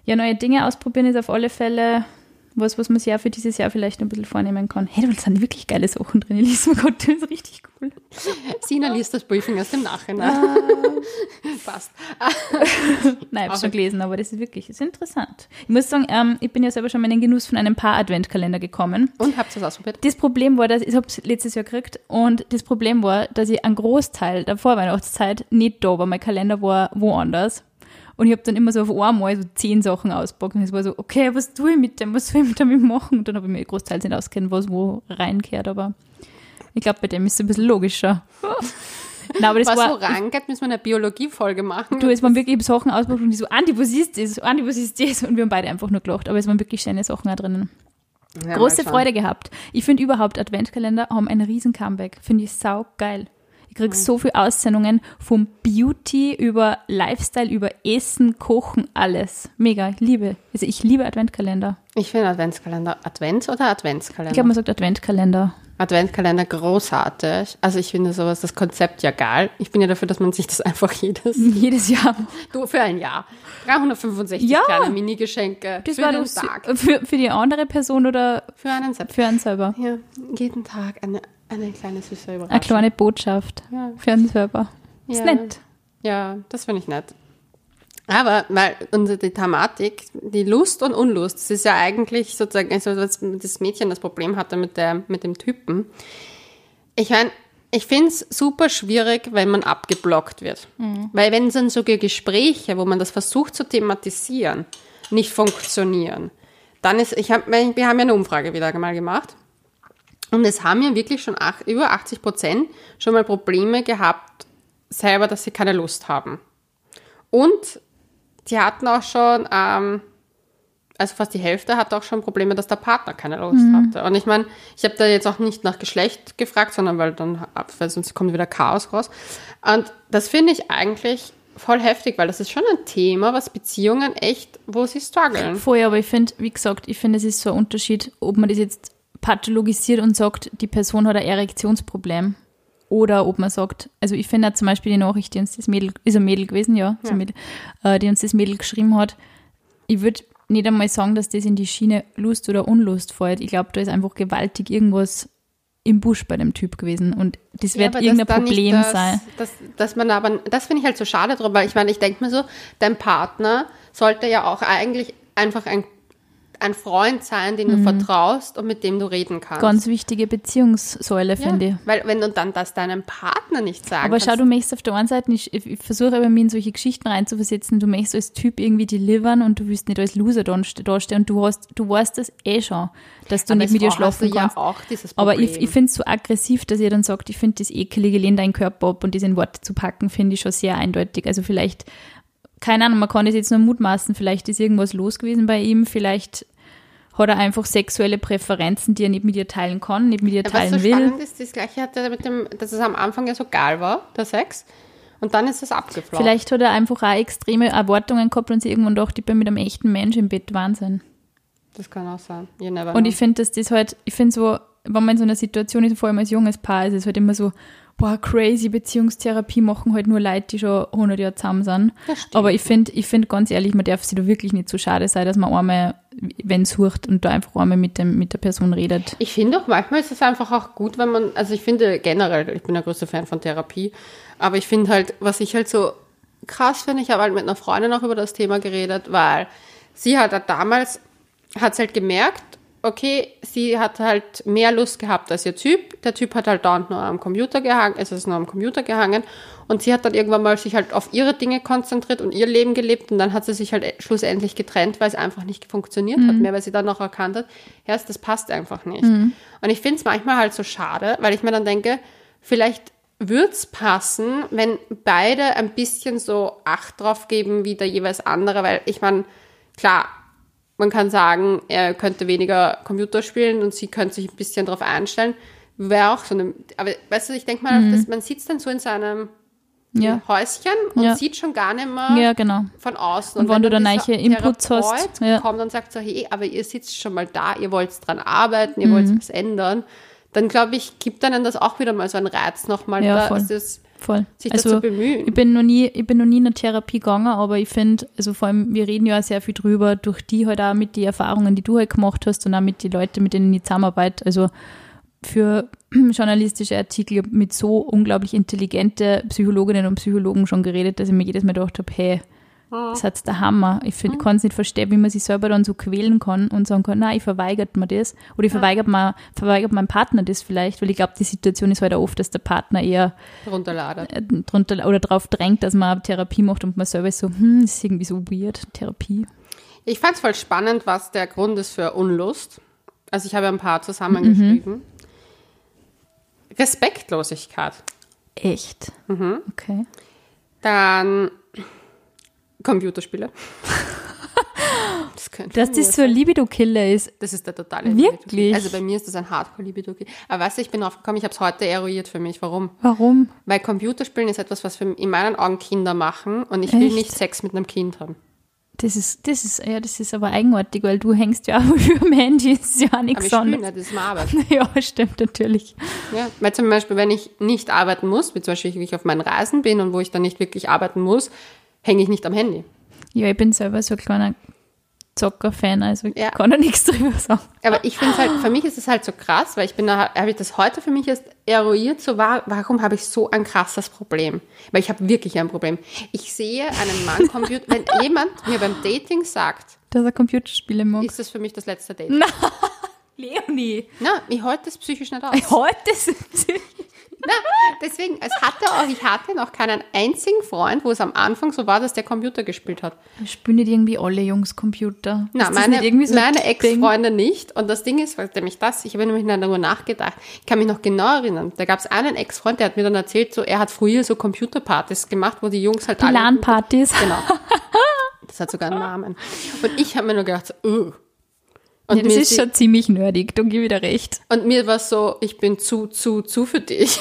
Ja, neue Dinge ausprobieren ist auf alle Fälle was, was man sich auch für dieses Jahr vielleicht ein bisschen vornehmen kann. Hey, da sind wirklich geile Sachen drin. Ich lese mir Gott, das ist richtig cool. Sina liest das Briefing aus dem Nachhinein. Ah. Passt. Nein, ich habe schon gelesen, aber das ist wirklich das ist interessant. Ich muss sagen, ähm, ich bin ja selber schon mal in den Genuss von einem paar Adventkalender gekommen. Und habt ihr das ausprobiert? Das Problem war, dass ich habe es letztes Jahr gekriegt und das Problem war, dass ich einen Großteil der Vorweihnachtszeit nicht da war. Mein Kalender war woanders. Und ich habe dann immer so auf einmal so zehn Sachen auspackt. Und es war so, okay, was tue ich mit dem? Was soll ich damit machen? Und dann habe ich mir großteils nicht auskennen, was wo reinkehrt. Aber ich glaube, bei dem ist es ein bisschen logischer. Nein, aber das Was war, so rangeht, müssen wir eine Biologie-Folge machen. Du, es waren wirklich Sachen ausgepackt und die so, Andi, was ist das? Andi, was ist das? Und wir haben beide einfach nur gelacht. Aber es waren wirklich schöne Sachen auch drinnen. Ja, Große. Freude gehabt. Ich finde überhaupt Adventkalender haben ein riesen Comeback. Finde ich sau geil. Ich Mhm. krieg so viel Aussendungen vom Beauty über Lifestyle, über Essen, Kochen, alles. Mega, ich liebe. Also ich liebe Adventkalender. Ich finde Adventskalender Advents oder Adventskalender? Ich glaube, man sagt Adventkalender. Adventskalender großartig. Also ich finde sowas, das Konzept ja geil. Ich bin ja dafür, dass man sich das einfach jedes, Jedes Jahr. du für ein Jahr. 365 Ja. kleine Mini-Geschenke Das für war den das Tag. für, für die andere Person oder Für einen selbst. für einen selber. Ja, jeden Tag eine, eine kleine süße Überraschung. Eine kleine Botschaft Ja. für einen selber. Ist Ja. nett. Ja, das finde ich nett. Aber weil unsere die Thematik, die Lust und Unlust, das ist ja eigentlich sozusagen, also was das Mädchen das Problem hatte mit, der, mit dem Typen. Ich meine, ich finde es super schwierig, wenn man abgeblockt wird. Weil wenn dann so Gespräche, wo man das versucht zu thematisieren, nicht funktionieren, dann ist, ich hab, wir haben ja eine Umfrage wieder mal gemacht. Und es haben ja wirklich schon ach, über 80 Prozent schon mal Probleme gehabt, selber, dass sie keine Lust haben. Und die hatten auch schon, ähm, also fast die Hälfte hatte auch schon Probleme, dass der Partner keine Lust hatte. Und ich meine, ich habe da jetzt auch nicht nach Geschlecht gefragt, sondern weil dann, weil sonst kommt wieder Chaos raus. Und das finde ich eigentlich voll heftig, weil das ist schon ein Thema, was Beziehungen echt, wo sie strugglen. Vorher, aber ich finde, wie gesagt, ich finde, es ist so ein Unterschied, ob man das jetzt pathologisiert und sagt, die Person hat ein Erektionsproblem. Oder ob man sagt, also ich finde zum Beispiel die Nachricht, die uns das Mädel, ist ein Mädel gewesen, ja, ein Mädel, äh, die uns das Mädel geschrieben hat, ich würde nicht einmal sagen, dass das in die Schiene Lust oder Unlust fällt. Ich glaube, da ist einfach gewaltig irgendwas im Busch bei dem Typ gewesen. Und das wird aber irgendein Problem das, sein. Dass, dass man aber, das finde ich halt so schade drüber, weil ich meine, ich denke mir so, dein Partner sollte ja auch eigentlich einfach ein, ein Freund sein, den du vertraust und mit dem du reden kannst. Mhm. Ganz wichtige Beziehungssäule, ja, finde ich. Weil wenn du dann das deinem Partner nicht sagen Aber schau, du möchtest auf der einen Seite nicht, ich, ich versuche aber mich in solche Geschichten reinzuversetzen, du möchtest als Typ irgendwie delivern und du willst nicht als Loser da- dastehen und du hast, du weißt das eh schon, dass du aber nicht mit hast schlafen kannst. ja auch dieses aber Problem. ich, ich finde es so aggressiv, dass ihr dann sagt, ich finde das ekelige, lehn deinen Körper ab und das in Worte zu packen, finde ich schon sehr eindeutig. Also vielleicht, keine Ahnung, man kann das jetzt nur mutmaßen, vielleicht ist irgendwas los gewesen bei ihm, vielleicht hat er einfach sexuelle Präferenzen, die er nicht mit ihr teilen kann, nicht mit ihr Was teilen so will. spannend ist, das gleiche hat er mit dem, dass es am Anfang ja so geil war, der Sex, und dann ist es abgeflogen. Vielleicht hat er einfach auch extreme Erwartungen gehabt und sich irgendwann dachte, ich bin mit einem echten Mensch im Bett Wahnsinn. Das kann auch sein. Und know. ich finde, dass das halt, ich finde so, wenn man in so einer Situation ist, vor allem als junges Paar, ist es halt immer so, boah, crazy Beziehungstherapie machen halt nur Leute, die schon 100 Jahre zusammen sind. Aber ich finde, ich finde ganz ehrlich, man darf sich da wirklich nicht so schade sein, dass man einmal, wenn es sucht und da einfach einmal mit, dem, mit der Person redet. Ich finde auch, manchmal ist es einfach auch gut, wenn man, also ich finde generell, ich bin der größte Fan von Therapie, aber ich finde halt, was ich halt so krass finde, ich habe halt mit einer Freundin auch über das Thema geredet, weil sie hat halt damals, hat es halt gemerkt, okay, sie hat halt mehr Lust gehabt als ihr Typ. Der Typ hat halt dauernd nur am Computer gehangen, es ist nur am Computer gehangen. Und sie hat dann irgendwann mal sich halt auf ihre Dinge konzentriert und ihr Leben gelebt. Und dann hat sie sich halt schlussendlich getrennt, weil es einfach nicht funktioniert hat mehr, weil sie dann noch erkannt hat, ja, das passt einfach nicht. Und ich finde es manchmal halt so schade, weil ich mir dann denke, vielleicht wird's passen, wenn beide ein bisschen so Acht drauf geben wie der jeweils andere, weil ich meine, klar, man kann sagen, er könnte weniger Computer spielen und sie könnte sich ein bisschen darauf einstellen. Wäre auch so eine, aber weißt du, ich denke mal, dass man sitzt dann so in seinem Ja. Häuschen und Ja. sieht schon gar nicht mehr Ja, genau. von außen. Und wenn du dann neue Inputs hast, ja. kommt und sagt so, hey, aber ihr sitzt schon mal da, ihr wollt dran arbeiten, Mhm. ihr wollt was ändern, dann glaube ich, gibt einem das auch wieder mal so einen Reiz nochmal Ja, da. Es ist, Voll. sich also, dazu bemühen. Ich bin noch nie, ich bin noch nie in eine Therapie gegangen, aber ich finde, also vor allem, wir reden ja sehr viel drüber, durch die halt auch mit den Erfahrungen, die du halt gemacht hast und auch mit den Leuten, mit denen ich zusammenarbeite. Also für journalistische Artikel mit so unglaublich intelligente Psychologinnen und Psychologen schon geredet, dass ich mir jedes Mal gedacht habe, hey, das hat's der Hammer. Ich find, kann es nicht verstehen, wie man sich selber dann so quälen kann und sagen kann, nein, ich verweigert mir das. Oder ich verweigert, mal, verweigert meinem Partner das vielleicht, weil ich glaube, die Situation ist halt auch oft, dass der Partner eher runterladen. äh, drunter oder darauf drängt, dass man Therapie macht und man selber ist so, hm, das ist irgendwie so weird, Therapie. Ich fand es voll spannend, was der Grund ist für Unlust. Also ich habe ein paar zusammengeschrieben. Respektlosigkeit. Echt? Mhm. Okay. Dann Computerspiele. Das Dass das so ein Libido-Killer ist. Das ist der totale Wirklich? Also bei mir ist das ein Hardcore-Libido. Aber weißt du, ich bin draufgekommen, ich habe es heute eruiert für mich. Warum? Warum? Weil Computerspielen ist etwas, was für, in meinen Augen Kinder machen und ich will Echt? nicht Sex mit einem Kind haben. Das ist, das ist, ja, das ist aber eigenartig, weil du hängst ja auch über dem Handy, ist ja auch Aber nichts ich spiele anderes. nicht, das ist meine Arbeit. Ja, stimmt natürlich. Ja, weil zum Beispiel, wenn ich nicht arbeiten muss, wie zum Beispiel, wie ich auf meinen Reisen bin und wo ich dann nicht wirklich arbeiten muss, hänge ich nicht am Handy. Ja, ich bin selber so ein kleiner Zocker-Fan, also ich Ja. kann da nichts drüber sagen. Aber ich finde halt, für mich ist es halt so krass, weil ich bin da, habe ich das heute für mich erst eruiert, so war, warum habe ich so ein krasses Problem? Weil ich habe wirklich ein Problem. Ich sehe einen Mann Computer, wenn jemand mir beim Dating sagt, Dass er Computerspiele mag. ist das für mich das letzte Date. Leonie, Na, ich halte das psychisch nicht aus. heute sind Na, deswegen, es hatte auch, ich hatte noch keinen einzigen Freund, wo es am Anfang so war, dass der Computer gespielt hat. Spielen nicht irgendwie alle Jungs Computer? Na, meine, so meine? Ex-Freunde nicht. Und das Ding ist, was nämlich das, ich habe nämlich darüber nachgedacht. Ich kann mich noch genau erinnern. Da gab es einen Ex-Freund, der hat mir dann erzählt, so, er hat früher so Computerpartys gemacht, wo die Jungs halt Die LAN-Partys. Genau. Das hat sogar einen Namen. Und ich habe mir nur gedacht, so, uh. Und, Ja, das ist schon ziemlich nerdig, da gebe dir recht. und mir war so, ich bin zu, zu, zu für dich.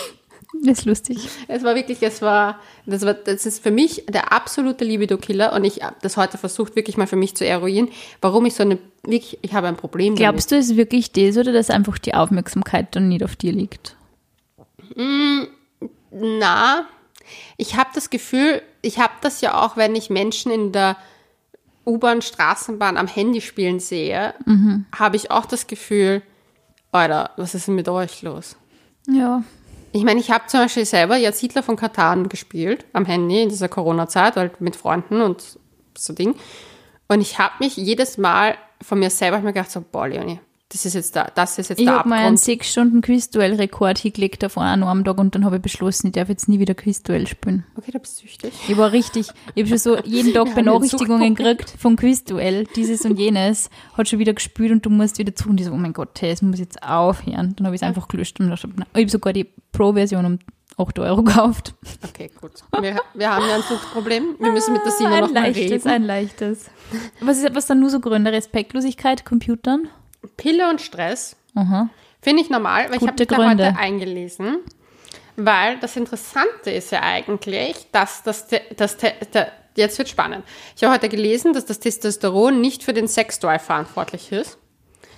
Das ist lustig. Es war wirklich, es war, das war, das ist für mich der absolute Libido-Killer und ich habe das heute versucht, wirklich mal für mich zu eruieren, warum ich so eine, wirklich, ich habe ein Problem Glaubst du, es ist wirklich das oder dass einfach die Aufmerksamkeit dann nicht auf dir liegt? Na, ich habe das Gefühl, ich habe das ja auch, wenn ich Menschen in der U-Bahn, Straßenbahn am Handy spielen sehe, habe ich auch das Gefühl, Alter, was ist denn mit euch los? Ja. Ich meine, ich habe zum Beispiel selber jetzt Hitler von Katan gespielt am Handy in dieser Corona-Zeit, halt mit Freunden und so Ding. Und ich habe mich jedes Mal von mir selber mir gedacht, so, boah, Leonie, das ist jetzt da, das ist jetzt Ich der habe mal einen sechs Stunden Quizduell-Rekord hingelegt davon an einem Tag und dann habe ich beschlossen, ich darf jetzt nie wieder Quizduell spielen. Okay, da bist du süchtig. Ich war richtig, ich habe schon so jeden Tag Benachrichtigungen gekriegt vom Quizduell, dieses und jenes, hat schon wieder gespielt und du musst wieder zu und ich so, oh mein Gott, hey, das muss jetzt aufhören. Dann habe ich es einfach gelöscht und gedacht, nein. ich habe sogar die Pro-Version um 8 Euro gekauft. Okay, gut. Wir, wir haben ja ein Suchtproblem. Wir müssen mit der Sina ein noch mal leichtes, reden. ein leichtes. Was ist was dann nur so Gründe? Respektlosigkeit, Computern? Pille und Stress finde ich normal, weil ich habe Gute mich da Gründe. heute eingelesen. Weil das Interessante ist ja eigentlich, dass das, das Te- der, jetzt wird spannend. Ich habe heute gelesen, dass das Testosteron nicht für den Sexdrive verantwortlich ist,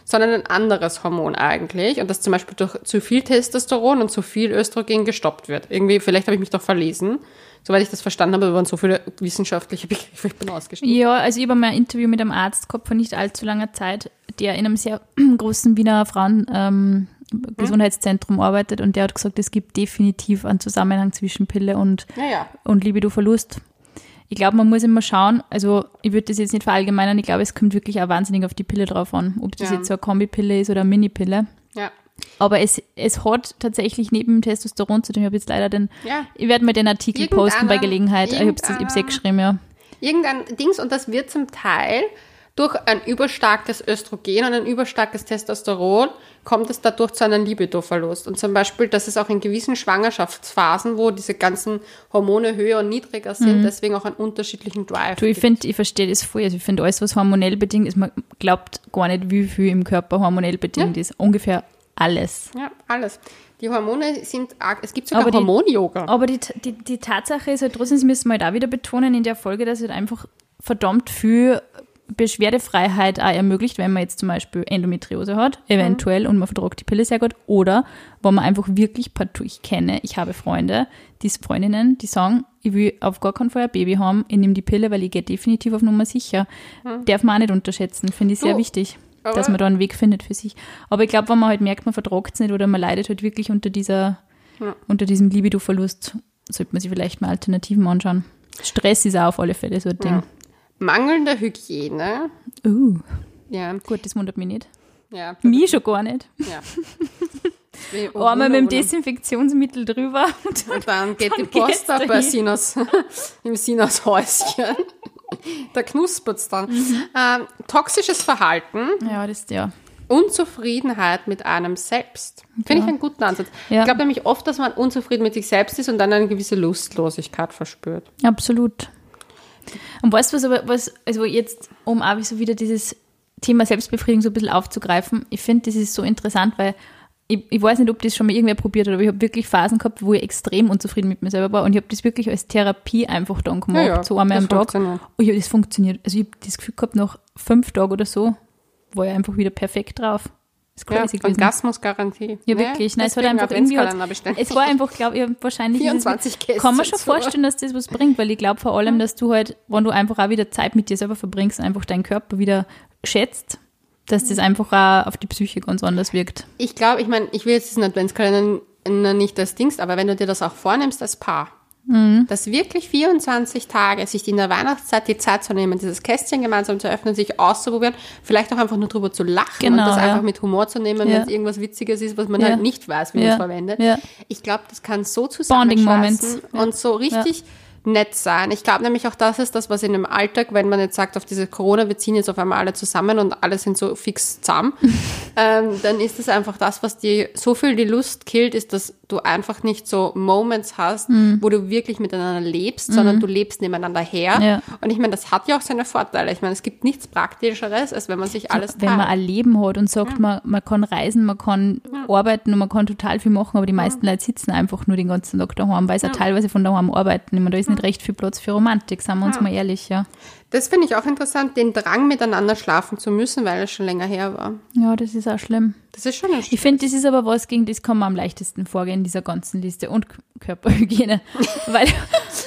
sondern ein anderes Hormon eigentlich und dass zum Beispiel durch zu viel Testosteron und zu viel Östrogen gestoppt wird. Irgendwie, vielleicht habe ich mich doch verlesen. Soweit ich das verstanden habe, waren so viele wissenschaftliche Begriffe, ich bin ausgestiegen. Ja, also ich habe mal ein Interview mit einem Arzt gehabt vor nicht allzu langer Zeit, der in einem sehr großen Wiener Frauen ähm, Gesundheitszentrum arbeitet und der hat gesagt, es gibt definitiv einen Zusammenhang zwischen Pille und, Ja, ja. und Libido-Verlust. Ich glaube, man muss immer schauen, also ich würde das jetzt nicht verallgemeinern, ich glaube, es kommt wirklich auch wahnsinnig auf die Pille drauf an, ob das Ja. jetzt so eine Kombipille ist oder eine Minipille. Ja. Aber es, es hat tatsächlich neben Testosteron zu tun. Ich habe jetzt leider den, Ja. ich werde mal den Artikel posten bei Gelegenheit. Ich habe es eh geschrieben, ja. irgendein Dings und das wird zum Teil durch ein überstarkes Östrogen und ein überstarkes Testosteron kommt es dadurch zu einem Libidoverlust. Und zum Beispiel, dass es auch in gewissen Schwangerschaftsphasen, wo diese ganzen Hormone höher und niedriger sind, deswegen auch einen unterschiedlichen Drive. Mhm. Du, ich finde, ich verstehe das voll. Also ich finde, alles, was hormonell bedingt ist, man glaubt gar nicht, wie viel im Körper hormonell bedingt ist. Ungefähr alles. ja, alles. Die Hormone sind arg. Es gibt sogar Aber Hormon-Yoga. Aber die, die, die Tatsache ist halt trotzdem, das müssen wir halt auch wieder betonen in der Folge, dass halt einfach verdammt viel Beschwerdefreiheit auch ermöglicht, wenn man jetzt zum Beispiel Endometriose hat, eventuell, und man vertragt die Pille sehr gut. Oder wo man einfach wirklich partout, ich kenne, ich habe Freunde, die Freundinnen, die sagen, ich will auf gar keinen Fall ein Baby haben, ich nehme die Pille, weil ich gehe definitiv auf Nummer sicher. Darf man auch nicht unterschätzen, finde ich sehr Du, wichtig, aber- dass man da einen Weg findet für sich. Aber ich glaube, wenn man halt merkt, man vertragt es nicht oder man leidet halt wirklich unter dieser, Ja. unter diesem Libido-Verlust, sollte man sich vielleicht mal Alternativen anschauen. Stress ist auch auf alle Fälle so ein Ding. Ja. Mangelnde Hygiene. Uh, Ja, gut, das wundert mich nicht. ja. Mich schon gar nicht. ja. Oh, Einmal mit dem Desinfektionsmittel drüber. Und Und dann geht die Dann gehst Post ab bei. Sinas, im Sinas Häuschen. Da knuspert's dann. Mhm. Ähm, toxisches Verhalten, ja, das ja. Unzufriedenheit mit einem selbst. Finde ich einen guten Ansatz. Ja. Ich glaube nämlich oft, dass man unzufrieden mit sich selbst ist und dann eine gewisse Lustlosigkeit verspürt. Absolut. Und weißt du, was aber, was, also jetzt, um auch so wieder dieses Thema Selbstbefriedigung so ein bisschen aufzugreifen, ich finde, das ist so interessant, weil ich, ich weiß nicht, ob das schon mal irgendwer probiert hat, aber ich habe wirklich Phasen gehabt, wo ich extrem unzufrieden mit mir selber war und ich habe das wirklich als Therapie einfach dann gemacht, Ja, ja, so einmal am Tag. Und ja, das funktioniert. Also ich habe das Gefühl gehabt, nach fünf Tagen oder so war ich einfach wieder perfekt drauf. Das ist Ja, crazy gewesen. Orgasmusgarantie. Ja, wirklich. Nein, es hat einfach irgendwie. Adventskalender Hat, es war einfach, glaube ich, wahrscheinlich. ist es- 24 Kästen Kann man schon so. vorstellen, dass das was bringt, weil ich glaube vor allem, dass du halt, wenn du einfach auch wieder Zeit mit dir selber verbringst, einfach deinen Körper wieder schätzt, dass das einfach auch auf die Psyche ganz anders wirkt. Ich glaube, ich meine, ich will jetzt diesen Adventskalender nicht als Dings, aber wenn du dir das auch vornimmst als Paar, Mhm. dass wirklich 24 Tage sich in der Weihnachtszeit die Zeit zu nehmen, dieses Kästchen gemeinsam zu öffnen, sich auszuprobieren, vielleicht auch einfach nur drüber zu lachen Genau, und das ja. einfach mit Humor zu nehmen, Ja. wenn es irgendwas Witziges ist, was man Ja. halt nicht weiß, wie man es verwendet. Ich glaube, das kann so Moments. und so richtig nett sein. Ich glaube nämlich auch, das ist das, was in dem Alltag, wenn man jetzt sagt, auf diese Corona, wir ziehen jetzt auf einmal alle zusammen und alle sind so fix zusammen, ähm, dann ist es einfach das, was dir so viel die Lust killt, ist, dass du einfach nicht so Moments hast, Mhm. wo du wirklich miteinander lebst, sondern du lebst nebeneinander her. Ja. Und ich meine, das hat ja auch seine Vorteile. Ich meine, es gibt nichts Praktischeres, als wenn man sich alles Wenn man ein Leben hat und sagt, man, man kann reisen, man kann arbeiten und man kann total viel machen, aber die meisten Leute sitzen einfach nur den ganzen Tag daheim, weil sie auch teilweise von daheim arbeiten. Ich meine, da ist nicht recht viel Platz für Romantik, sagen wir uns mal ehrlich, ja. Das finde ich auch interessant, den Drang miteinander schlafen zu müssen, weil es schon länger her war. Ja, das ist auch schlimm. Das ist schon ein Ich finde, das ist aber was, gegen das kann man am leichtesten vorgehen, dieser ganzen Liste. Und Körperhygiene. weil,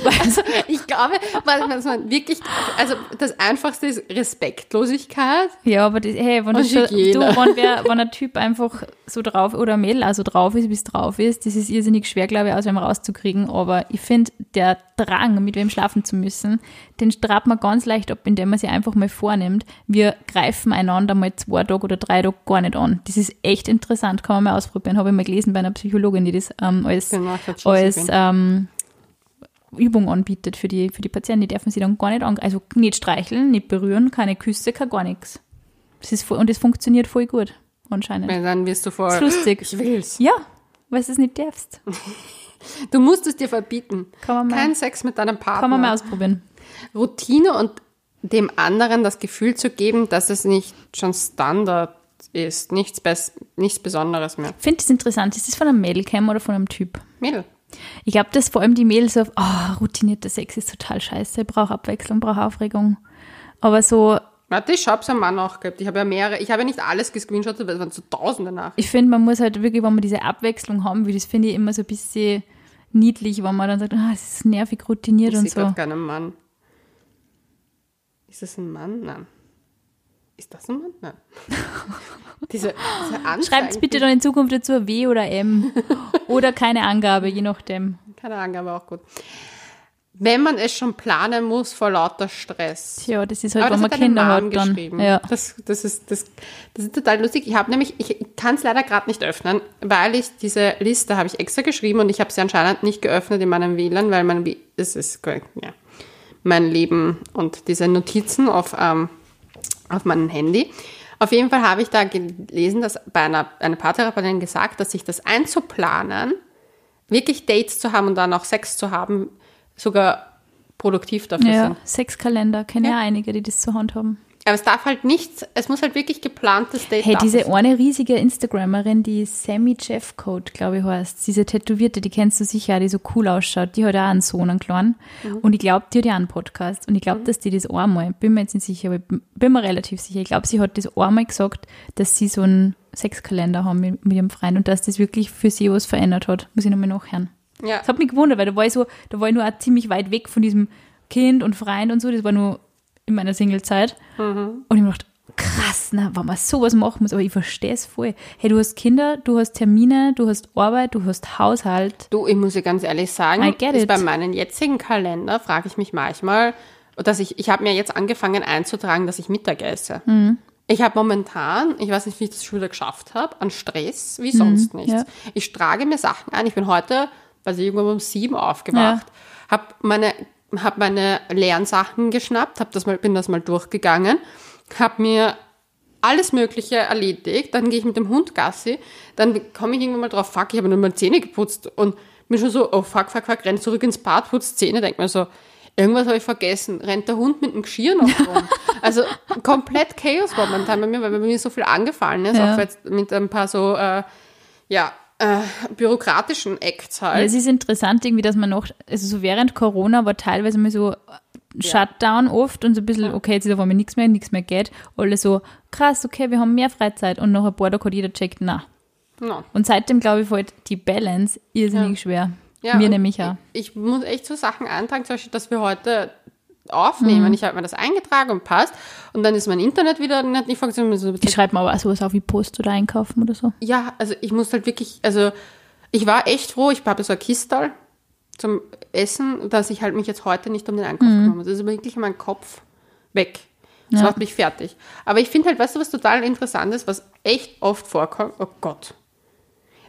weil Ich glaube, weil was man wirklich, also das Einfachste ist Respektlosigkeit. Ja, aber das, hey, wenn, schon, du, wenn, wer, wenn ein Typ einfach so drauf oder ein Mädel auch so drauf ist, wie es drauf ist, das ist irrsinnig schwer, glaube ich, aus einem rauszukriegen. Aber ich finde, der Drang, mit wem schlafen zu müssen, den strabt man ganz leicht ab, indem man sich einfach mal vornimmt, wir greifen einander mal zwei Tage oder drei Tage gar nicht an. Das ist echt interessant, kann man mal ausprobieren. Habe ich mal gelesen bei einer Psychologin, die das ähm, als, Genau, als ähm, Übung anbietet für die, für die Patienten. Die dürfen sie dann gar nicht an, also nicht streicheln, nicht berühren, keine Küsse, kein gar nichts. Das ist voll, und es funktioniert voll gut, anscheinend. Weil dann wirst du voll. Das ist lustig. Ich will's. Ja, weil du es nicht darfst. Du musst es dir verbieten. Kann man mal- Kein Sex mit deinem Partner. Kann man mal ausprobieren. Routine und dem anderen das Gefühl zu geben, dass es nicht schon Standard ist. Nichts, Bes nichts Besonderes mehr. Ich finde das interessant. Ist das von einem Mädelcam oder von einem Typ? Mädel. Ich glaube, dass vor allem die Mädels auf, oh, routinierter Sex ist total scheiße, ich brauche Abwechslung, brauche Aufregung. Aber so, Warte, ich habe es am Mann auch gehabt. Ich habe ja mehrere, ich habe ja nicht alles gescreenshottet, weil es waren so tausende nach. ich finde, man muss halt wirklich, wenn man diese Abwechslung haben will, das finde ich immer so ein bisschen niedlich, wenn man dann sagt, ah, es ist nervig routiniert Ich und so. gerade keinen Mann. Ist das ein Mann? Nein. Ist das ein Mann? Nein. diese, diese. Schreibt bitte dann in Zukunft dazu W oder M. oder keine Angabe, je nachdem. Keine Angabe, auch gut. Wenn man es schon planen muss vor lauter Stress. Tja, das ist halt, Aber wenn das man Kinder hat, dann. geschrieben. Ja. Das, das, ist, das, das ist total lustig. Ich habe nämlich, ich kann es leider gerade nicht öffnen, weil ich diese Liste habe ich extra geschrieben und ich habe sie anscheinend nicht geöffnet in meinem WLAN, weil mein, W- es ist, ja, mein Leben und diese Notizen auf, ähm, auf meinem Handy. Auf jeden Fall habe ich da gelesen, dass bei einer eine Paartherapeutin gesagt, dass sich das einzuplanen, wirklich Dates zu haben und dann auch Sex zu haben, sogar produktiv dafür Ja, sind. Sexkalender, kenne ja. Ja. einige, die das zur Hand haben. Aber es darf halt nichts, es muss halt wirklich geplantes Date Hey, darf diese es eine riesige Instagrammerin, die Sammy Jeffcoat, glaube ich, heißt, diese Tätowierte, die kennst du sicher, die so cool ausschaut, die hat auch einen Sohn, einen kleinen. Mhm. Und ich glaube, die hat ja einen Podcast. Und ich glaube, dass die das einmal, bin mir jetzt nicht sicher, aber ich bin- bin mir relativ sicher, ich glaube, sie hat das einmal gesagt, dass sie so einen Sexkalender haben mit, mit ihrem Freund und dass das wirklich für sie was verändert hat. Muss ich nochmal nachhören. Ja. Das hat mich gewundert, weil da war ich so, da war ich nur auch ziemlich weit weg von diesem Kind und Freund und so. Das war nur in meiner Singlezeit. Und ich mir gedacht, krass, na, wenn man sowas machen muss, aber ich verstehe es voll. Hey, du hast Kinder, du hast Termine, du hast Arbeit, du hast Haushalt. Du, ich muss dir ganz ehrlich sagen, I get ist it. bei meinem jetzigen Kalender frage ich mich manchmal, dass ich, ich habe mir jetzt angefangen einzutragen, dass ich Mittag esse. Mhm. Ich habe momentan, ich weiß nicht, wie ich das schon wieder geschafft habe, an Stress wie sonst nichts. Mhm, ja. Ich trage mir Sachen ein. Ich bin heute, weiß ich, irgendwann um sieben aufgewacht, habe meine, hab meine leeren Sachen geschnappt, hab das mal, bin das mal durchgegangen, habe mir alles Mögliche erledigt, dann gehe ich mit dem Hund Gassi, dann komme ich irgendwann mal drauf, fuck, ich habe nur mal Zähne geputzt und bin schon so, oh fuck, fuck, fuck, renn zurück ins Bad, putz Zähne, denk mir so, irgendwas habe ich vergessen, rennt der Hund mit dem Geschirr noch rum. also komplett Chaos momentan bei mir, weil bei mir so viel angefallen ist, Ja. auch jetzt mit ein paar so, äh, ja, äh, bürokratischen Acts Ja, halt. es ist interessant irgendwie, dass man noch, also so während Corona war teilweise mal so Shutdown oft und so ein bisschen, okay, jetzt ist auf einmal nichts mehr, nichts mehr geht. Alle so, krass, okay, wir haben mehr Freizeit und nach ein paar Tagen hat jeder checkt, na. No. Und seitdem, glaube ich, fällt die Balance irrsinnig schwer. Ja, Mir nämlich auch. Ich, ich muss echt so Sachen eintragen, zum Beispiel, dass wir heute aufnehmen. Mhm. Ich habe mir das eingetragen und passt. Und dann ist mein Internet wieder nicht, nicht funktioniert. So, Ich schreibe auch sowas auf wie Post oder einkaufen oder so. ja, also ich muss halt wirklich, also ich war echt froh, ich habe so ein Kistal zum Essen, dass ich halt mich jetzt heute nicht um den Einkauf kümmern muss. Also wirklich mein Kopf weg. Das Ja. macht mich fertig. Aber ich finde halt, weißt du, was total interessant ist, was echt oft vorkommt? Oh Gott.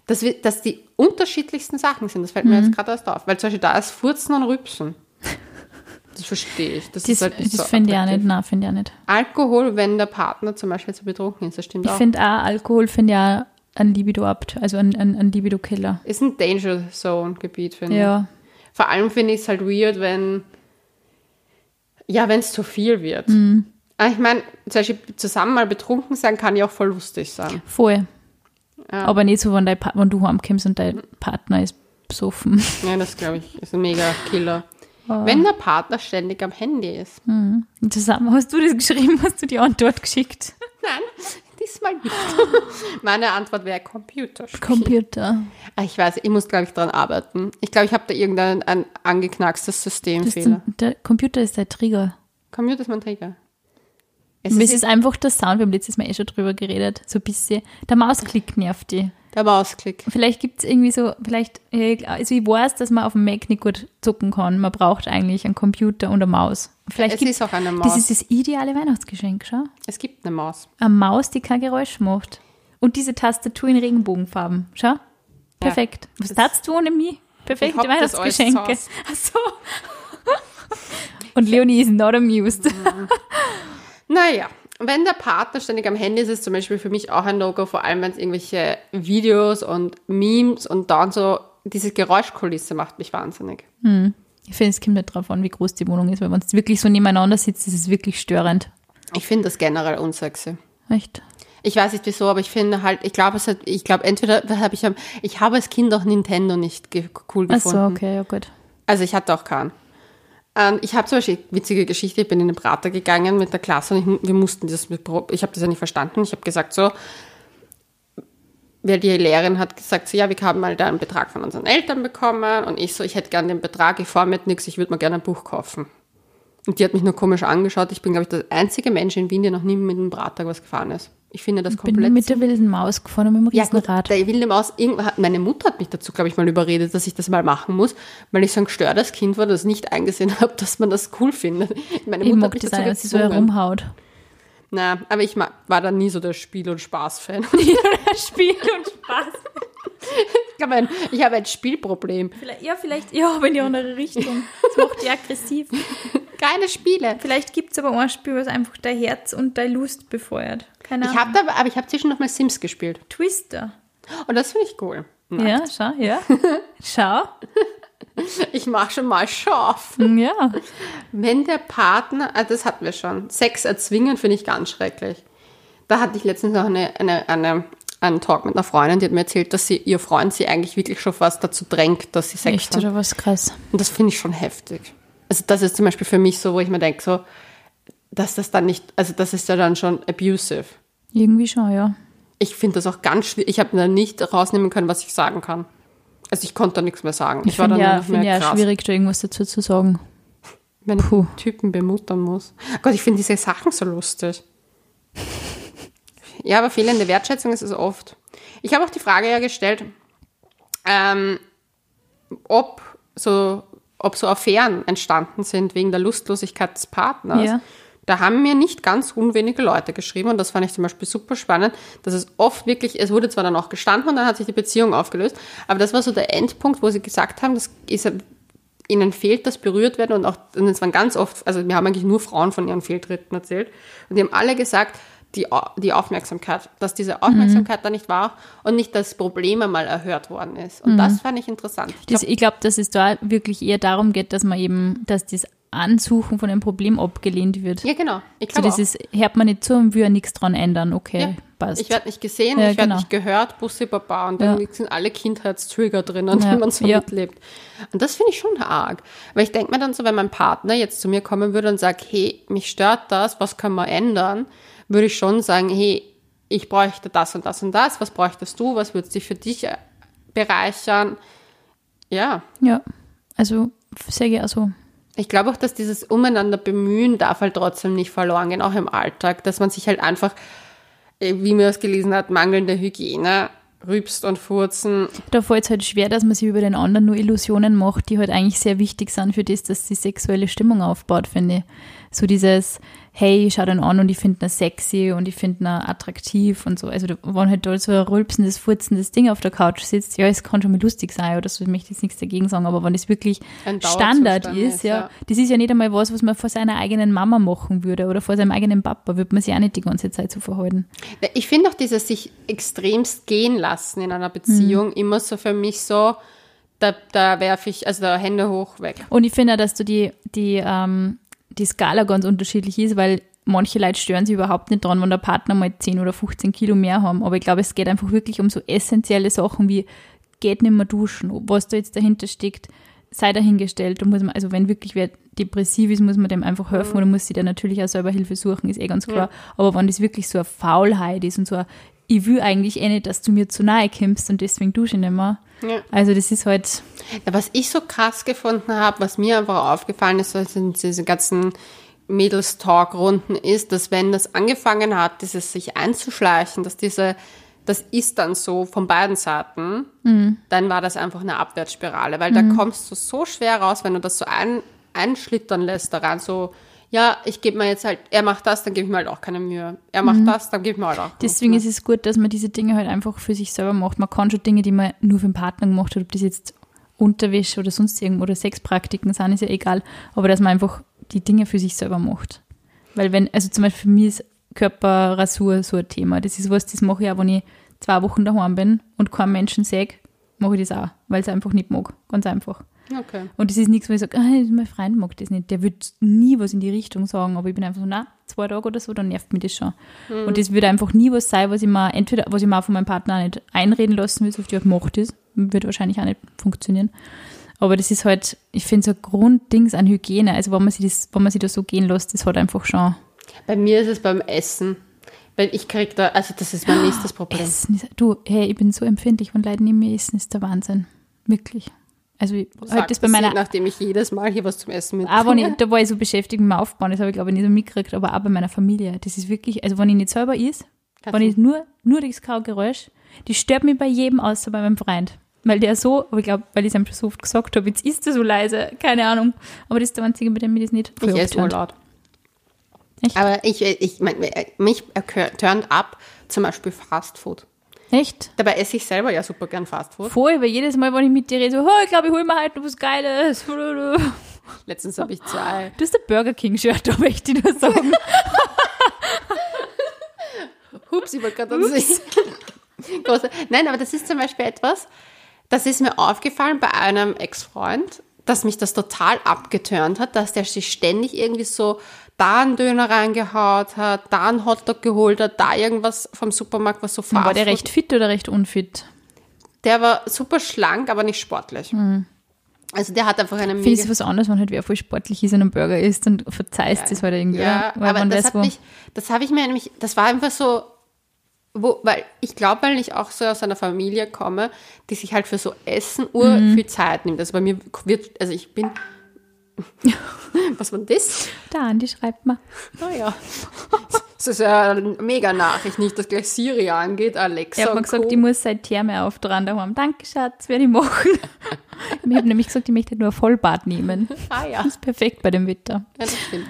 Dass, wir, dass die unterschiedlichsten Sachen sind. Das fällt mir jetzt gerade erst auf. Weil zum Beispiel da ist Furzen und Rübsen. Das verstehe ich. Das, Das, ist halt nicht das so finde ich auch nicht, nein, finde ich auch nicht. Alkohol, wenn der Partner zum Beispiel zu betrunken ist, das stimmt Ich auch. finde auch, Alkohol finde ich auch ein Libido-Abt, also ein, ein, ein Libido-Killer. Ist ein Danger Zone-Gebiet, finde ich. Ja. Vor allem finde ich es halt weird, wenn, ja, wenn es zu viel wird. Mhm. Aber Ich meine, zum Beispiel zusammen mal betrunken sein kann ja auch voll lustig sein. Voll. Ja. Aber nicht so, wenn, dein, Pa- wenn du heimkommst und dein Partner ist besoffen. Ja, das glaube ich ist ein mega Killer. Oh. Wenn der Partner ständig am Handy ist. Zusammen, hast du das geschrieben? Hast du die Antwort geschickt? Nein, diesmal nicht. Meine Antwort wäre Computer. Computer. Ah, Ich weiß, ich muss, glaube ich, dran arbeiten. Ich glaube, ich habe da irgendein ein angeknackstes Systemfehler. ist, der Computer ist der Trigger. Computer ist mein Träger. Es Es ist, ist einfach der Sound, wir haben letztes Mal eh schon drüber geredet, so ein bisschen. Der Mausklick nervt die. Der Mausklick. Vielleicht gibt es irgendwie so, vielleicht, äh, also ich weiß, dass man auf dem Mac nicht gut zucken kann. Man braucht eigentlich einen Computer und eine Maus. Vielleicht Es ist auch eine Das Maus. ist das ideale Weihnachtsgeschenk, schau. Es gibt eine Maus. Eine Maus, die kein Geräusch macht. Und diese Tastatur in Regenbogenfarben. Schau. Perfekt. Was Das- tatst du ohne mich? Perfekte das Weihnachtsgeschenke. Ach so. Und Leonie is not amused. Naja, wenn der Partner ständig am Handy ist, ist zum Beispiel für mich auch ein No-Go, vor allem wenn es irgendwelche Videos und Memes und dann so, diese Geräuschkulisse macht mich wahnsinnig. Ich finde, es kommt nicht drauf an, wie groß die Wohnung ist, weil wenn es wirklich so nebeneinander sitzt, ist es wirklich störend. Ich finde das generell unsexy. Echt? Ich weiß nicht wieso, aber ich finde halt, ich glaube, es hat, ich glaube, entweder habe ich, ich habe als Kind auch Nintendo nicht ge cool Ach gefunden. so, okay, ja gut. Also ich hatte auch keinen. Und ich habe zum Beispiel, witzige Geschichte, ich bin in den Prater gegangen mit der Klasse und ich, wir mussten das, ich habe das ja nicht verstanden. Ich habe gesagt so, weil die Lehrerin hat gesagt, so, ja, wir haben mal da einen Betrag von unseren Eltern bekommen und ich so, ich hätte gerne den Betrag, ich fahre mit nichts, ich würde mir gerne ein Buch kaufen. Und die hat mich nur komisch angeschaut. Ich bin, glaube ich, der einzige Mensch in Wien, der noch nie mit dem Prater was gefahren ist. Ich finde das Bin nur komplett mit der wilden Maus gefahren mit dem ja, gut, Riesenrad. der wilde Maus, meine Mutter hat mich dazu, glaube ich, mal überredet, dass ich das mal machen muss, weil ich so ein gestörtes Kind war, das nicht eingesehen habe, dass man das cool findet. Meine ich Mutter mag hat mich das dazu dass sie so herumhaut. Na, aber ich war dann nie so der Spiel- und Spaß-Fan. Spiel und Spaß. ich habe ein, ich habe ein Spielproblem. Vielleicht, ja, vielleicht, ja, aber in die andere Richtung. Das macht die aggressiv. Keine Spiele. Vielleicht gibt es aber ein Spiel, was einfach dein Herz und deine Lust befeuert. Keine Ich Ahnung. habe da, aber ich habe zwischen noch mal Sims gespielt. Twister. Und das finde ich cool. Ja, schau, ja. schau. Ich mache schon mal scharf. Ja. Wenn der Partner, ah, das hatten wir schon, Sex erzwingen finde ich ganz schrecklich. Da hatte ich letztens noch eine, eine, eine, einen Talk mit einer Freundin, die hat mir erzählt, dass sie ihr Freund sie eigentlich wirklich schon fast dazu drängt, dass sie Sex Echt haben. oder was krass. Und das finde ich schon heftig. Also das ist zum Beispiel für mich so, wo ich mir denke, so, dass das dann nicht, also das ist ja dann schon abusive. Irgendwie schon, ja. Ich finde das auch ganz schwierig. Ich habe da nicht rausnehmen können, was ich sagen kann. Also ich konnte da nichts mehr sagen. Ich war finde dann ja, nur noch find mehr ja krass, schwierig, da irgendwas dazu zu sagen. wenn ich Puh. Typen bemuttern muss. Gott, ich finde diese Sachen so lustig. Ja, aber fehlende Wertschätzung ist es oft. Ich habe auch die Frage ja gestellt, ähm, ob so, ob so Affären entstanden sind wegen der Lustlosigkeit des Partners. Ja. Da haben mir nicht ganz unwenige Leute geschrieben und das fand ich zum Beispiel super spannend, dass es oft wirklich, es wurde zwar dann auch gestanden und dann hat sich die Beziehung aufgelöst, aber das war so der Endpunkt, wo sie gesagt haben, das ist ihnen fehlt das berührt werden und auch, und es waren ganz oft, also wir haben eigentlich nur Frauen von ihren Fehltritten erzählt und die haben alle gesagt, die, die Aufmerksamkeit, dass diese Aufmerksamkeit da nicht war und nicht das Problem einmal erhört worden ist. Und das fand ich interessant. Ich Das, glaub, glaube, dass es da wirklich eher darum geht, dass man eben, dass das Ansuchen von einem Problem abgelehnt wird. ja, genau. Ich so glaube das auch. ist, hört man nicht zu und will ja nichts dran ändern. Okay, Ja. passt. Ich werde nicht gesehen, Ja, ich werde genau. nicht gehört, Bussi Baba und dann Ja. sind alle Kindheitstrigger drinnen, Ja, die man so ja. mitlebt. Und das finde ich schon arg. Weil ich denke mir dann so, wenn mein Partner jetzt zu mir kommen würde und sagt, hey, mich stört das, was können wir ändern, würde ich schon sagen, hey, ich bräuchte das und das und das, was bräuchtest du, was würde dich für dich äh, bereichern? Ja, ja, also sehr gerne so. ich glaube auch, dass dieses Umeinander bemühen darf halt trotzdem nicht verloren gehen, auch im Alltag, dass man sich halt einfach, äh, wie man es gelesen hat, mangelnde Hygiene, rübst und furzen. Da fällt es halt schwer, dass man sich über den anderen nur Illusionen macht, die halt eigentlich sehr wichtig sind für das, dass die sexuelle Stimmung aufbaut, finde ich. So dieses, hey, ich schau den an und ich finde ihn sexy und ich finde ihn attraktiv und so. Also wenn halt da so ein rülpsendes, furzendes Ding auf der Couch sitzt, ja, es kann schon mal lustig sein oder so, ich möchte jetzt nichts dagegen sagen, aber wenn es wirklich Standard ist, ist, ja, ja. das ist ja nicht einmal was, was man vor seiner eigenen Mama machen würde oder vor seinem eigenen Papa, würde man sich auch nicht die ganze Zeit so verhalten. Ich finde auch dieses sich extremst gehen lassen in einer Beziehung immer so für mich so, da, da werfe ich, also da Hände hoch weg. Und ich finde auch, dass du die, die, ähm, die Skala ganz unterschiedlich ist, weil manche Leute stören sich überhaupt nicht dran, wenn der Partner mal 10 oder 15 Kilo mehr haben. Aber ich glaube, es geht einfach wirklich um so essentielle Sachen wie geht nicht mehr duschen, was da jetzt dahinter steckt, sei dahingestellt. Da muss man, also wenn wirklich wer depressiv ist, muss man dem einfach helfen oder muss sich der natürlich auch selber Hilfe suchen, ist eh ganz klar. Aber wenn das wirklich so eine Faulheit ist und so ein, ich will eigentlich eh nicht, dass du mir zu nahe kommst und deswegen dusche ich nicht mehr. Ja. Also das ist halt, Ja, was ich so krass gefunden habe, was mir einfach aufgefallen ist, was in diese ganzen Mädels-Talk-Runden ist, dass wenn das angefangen hat, dieses sich einzuschleichen, dass diese, das ist dann so von beiden Seiten, dann war das einfach eine Abwärtsspirale, weil da kommst du so schwer raus, wenn du das so ein, einschlittern lässt daran, so, ja, ich gebe mir jetzt halt, er macht das, dann gebe ich mir halt auch keine Mühe. Er macht das, dann gebe ich mir halt auch. Deswegen ist es gut, dass man diese Dinge halt einfach für sich selber macht. Man kann schon Dinge, die man nur für den Partner gemacht hat, ob das jetzt Unterwäsche oder sonst irgendwo oder Sexpraktiken sind, ist ja egal. Aber dass man einfach die Dinge für sich selber macht. Weil wenn, also zum Beispiel für mich ist Körperrasur so ein Thema. Das ist was, das mache ich auch, wenn ich zwei Wochen daheim bin und keinen Menschen sehe, mache ich das auch, weil ich es einfach nicht mag. Ganz einfach. Okay. Und das ist nichts, wo ich sage, ah, mein Freund mag das nicht. Der wird nie was in die Richtung sagen, aber ich bin einfach so, na, zwei Tage oder so, dann nervt mich das schon. Und das wird einfach nie was sein, was ich mir entweder, was ich mir auch von meinem Partner nicht einreden lassen will, so auf die Art macht das. Wird wahrscheinlich auch nicht funktionieren. Aber das ist halt, ich finde so ein Grunddings an Hygiene. Also wenn man sich das, wenn man sich das so gehen lässt, das hat einfach schon Bei mir ist es beim Essen. Weil ich krieg da, also das ist mein nächstes Problem. Essen. Ist, du, hey, ich bin so empfindlich, wenn Leute neben mir essen, ist der Wahnsinn. Wirklich. Also ich, halt Sagt das bei sie, meiner nachdem ich jedes Mal hier was zum Essen mit. Aber nicht, da war ich so beschäftigt mit dem Aufbauen, das habe ich glaube ich nicht so mitgekriegt, aber auch bei meiner Familie. Das ist wirklich, also wenn ich nicht selber is, Kannst wenn ich nur, nur das Kaugeräusch, die stört mich bei jedem außer bei meinem Freund. Weil der so, aber ich glaube, weil ich es ihm schon so oft gesagt habe, jetzt ist er so leise, keine Ahnung. Aber das ist der einzige, bei dem mir das nicht ich esse wohl laut. Echt? Aber ich, ich mein, mich turnt ab zum Beispiel Fast Food. Echt? Dabei esse ich selber ja super gern Fast Food. Voll, weil jedes Mal, wenn ich mit dir rede, so, oh, ich glaube, ich hole mir halt noch was Geiles. Letztens habe ich zwei. hast der Burger King-Shirt, da möchte ich nur sagen. Hups, ich wollte gerade an sich. Nein, aber das ist zum Beispiel etwas, das ist mir aufgefallen bei einem Ex-Freund, dass mich das total abgeturnt hat, dass der sich ständig irgendwie so da einen Döner reingehaut hat, da einen Hotdog geholt hat, da irgendwas vom Supermarkt, was so fast War der recht fit oder recht unfit? Der war super schlank, aber nicht sportlich. Mhm. Also der hat einfach eine Finde mega... ich was anderes, wenn halt wer voll sportlich ist und einen Burger isst und verzeihst das halt irgendwie. Ja, weil aber man das weiß, mich, das habe ich mir nämlich, das war einfach so, wo, weil ich glaube, weil ich auch so aus einer Familie komme, die sich halt für so Essen ur Mhm. viel Zeit nimmt. Also bei mir wird, also ich bin, was war denn das? Der Andi schreibt mir. Naja, das ist ja eine mega Nachricht, nicht, dass gleich Siri angeht, Alexa. Er hat mir gesagt, Co. ich muss seit Therme auftragen daheim. Danke, Schatz, werde ich machen. ich habe nämlich gesagt, ich möchte nur Vollbad nehmen. Ah ja, Das ist perfekt bei dem Wetter. ja das stimmt.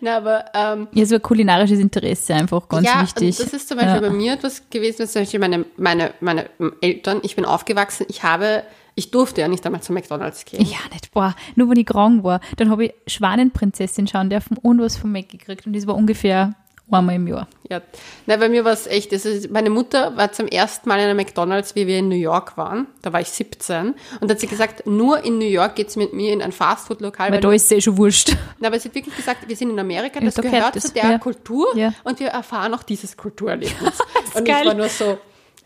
Na, aber ähm, Ja, so ein kulinarisches Interesse einfach ganz ja, wichtig. Und das ist zum Beispiel Ja. bei mir etwas gewesen, das ist zum Beispiel meine, meine, meine Eltern, ich bin aufgewachsen, ich habe, ich durfte ja nicht einmal zu McDonalds gehen. Ja, nicht, boah, nur wenn ich krank war. Dann habe ich Schwanenprinzessin schauen dürfen und was vom Mac gekriegt. Und das war ungefähr einmal im Jahr. Ja, na, bei mir war es echt, ist, meine Mutter war zum ersten Mal in einem McDonalds, wie wir in New York waren. Da war ich 17. Und hat sie gesagt, nur in New York geht's mit mir in ein Fastfood-Lokal. Weil da ist es eh schon wurscht. Na, aber sie hat wirklich gesagt, wir sind in Amerika, Ja, das da gehört zu der ja. Kultur Ja. und wir erfahren auch dieses Kulturerlebnis. und geil. ich war nur so,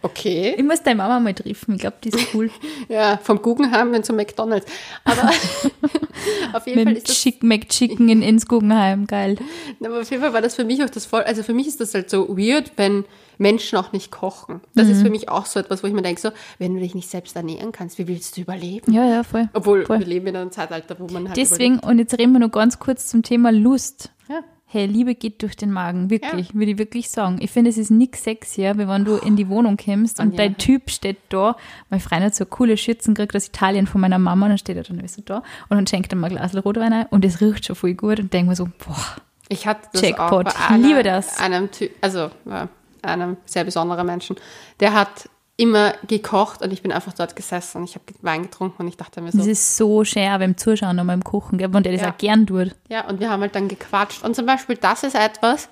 okay, Ich muss deine Mama mal treffen. Ich glaube, die ist cool. ja, vom Guggenheim hin zum McDonalds. Aber auf jeden Mit Fall ist das Chick McChicken in, ins Guggenheim. Geil. Aber auf jeden Fall war das für mich auch das voll, also für mich ist das halt so weird, wenn Menschen auch nicht kochen. Das Mhm. ist für mich auch so etwas, wo ich mir denke, so, wenn du dich nicht selbst ernähren kannst, wie willst du überleben? Ja, ja, voll. Obwohl, voll. wir leben in einem Zeitalter, wo man halt Deswegen, und jetzt reden wir noch ganz kurz zum Thema Lust. Hey, Liebe geht durch den Magen, wirklich, würde ich wirklich sagen. Ich finde, es ist nix sexier, wie wenn du in die Wohnung kommst und ja. dein Typ steht da. Mein Freund hat so coole Schürzen gekriegt aus Italien von meiner Mama, und dann steht er dann so da und dann schenkt er mir ein Glas Rotwein ein und es riecht schon voll gut und denke mir so, boah, Ich hatte das Jackpot. auch bei Ich einer, liebe das. einem Typ, also äh, einem sehr besonderen Menschen, der hat immer gekocht und ich bin einfach dort gesessen und ich habe Wein getrunken und ich dachte mir so, das ist so schön beim Zuschauen und beim Kochen, gell, wenn der das Ja. auch gern tut. Ja, und wir haben halt dann gequatscht. Und zum Beispiel, das ist etwas,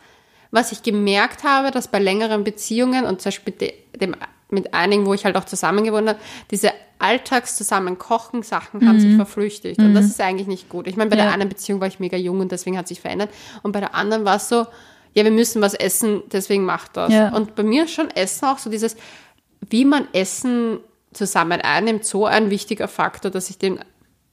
was ich gemerkt habe, dass bei längeren Beziehungen und zum Beispiel mit, de- dem, mit einigen, wo ich halt auch zusammen gewohnt habe, diese alltagszusammen kochen Sachen haben sich verflüchtigt. Und das ist eigentlich nicht gut. Ich meine, bei Ja. der einen Beziehung war ich mega jung und deswegen hat sich verändert. Und bei der anderen war es so, ja, wir müssen was essen, deswegen macht das. Ja. Und bei mir ist schon Essen auch so dieses, wie man Essen zusammen einnimmt, so ein wichtiger Faktor, dass ich den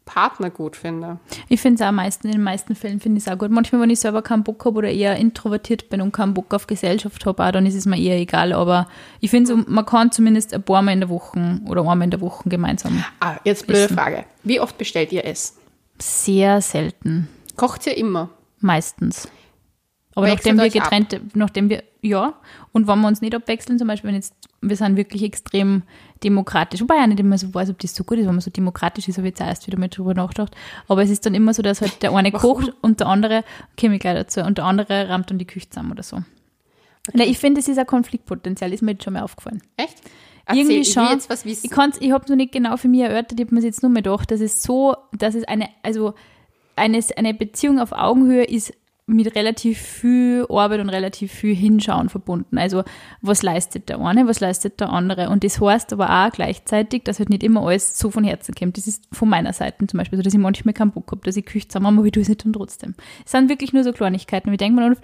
Partner gut finde. Ich finde es auch am meisten, in den meisten Fällen finde ich es auch gut. Manchmal, wenn ich selber keinen Bock habe oder eher introvertiert bin und keinen Bock auf Gesellschaft habe, dann ist es mir eher egal. Aber ich finde, so, man kann zumindest ein paar Mal in der Woche oder einmal in der Woche gemeinsam. Ah, jetzt blöde Essen. Frage. Wie oft bestellt ihr Essen? Sehr selten. Kocht ihr immer? Meistens. Aber Wechselt nachdem wir euch ab? nachdem wir, ja, und wenn wir uns nicht abwechseln, zum Beispiel, wenn jetzt, wir sind wirklich extrem demokratisch, wobei ich nicht immer so weiß, ob das so gut ist, wenn man so demokratisch ist, habe ich jetzt erst wieder mal drüber nachgedacht. Aber es ist dann immer so, dass halt der eine kocht und der andere, komme ich gleich dazu, und der andere rammt dann die Küche zusammen oder so. Na, ich finde, es ist ein Konfliktpotenzial, ist mir jetzt schon mal aufgefallen. Echt? Irgendwie ich will schon. jetzt was wissen. Ich, ich habe es noch nicht genau für mich erörtert, ich habe mir jetzt nur mehr gedacht, dass es so, dass es eine, also eine, eine Beziehung auf Augenhöhe ist mit relativ viel Arbeit und relativ viel Hinschauen verbunden. Also was leistet der eine, was leistet der andere. Und das heißt aber auch gleichzeitig, dass halt nicht immer alles so von Herzen kommt. Das ist von meiner Seite zum Beispiel so, dass ich manchmal keinen Bock habe, dass ich Küche zusammen aber ich tue es nicht dann trotzdem. Es sind wirklich nur so Kleinigkeiten. Und ich denke mir dann oft,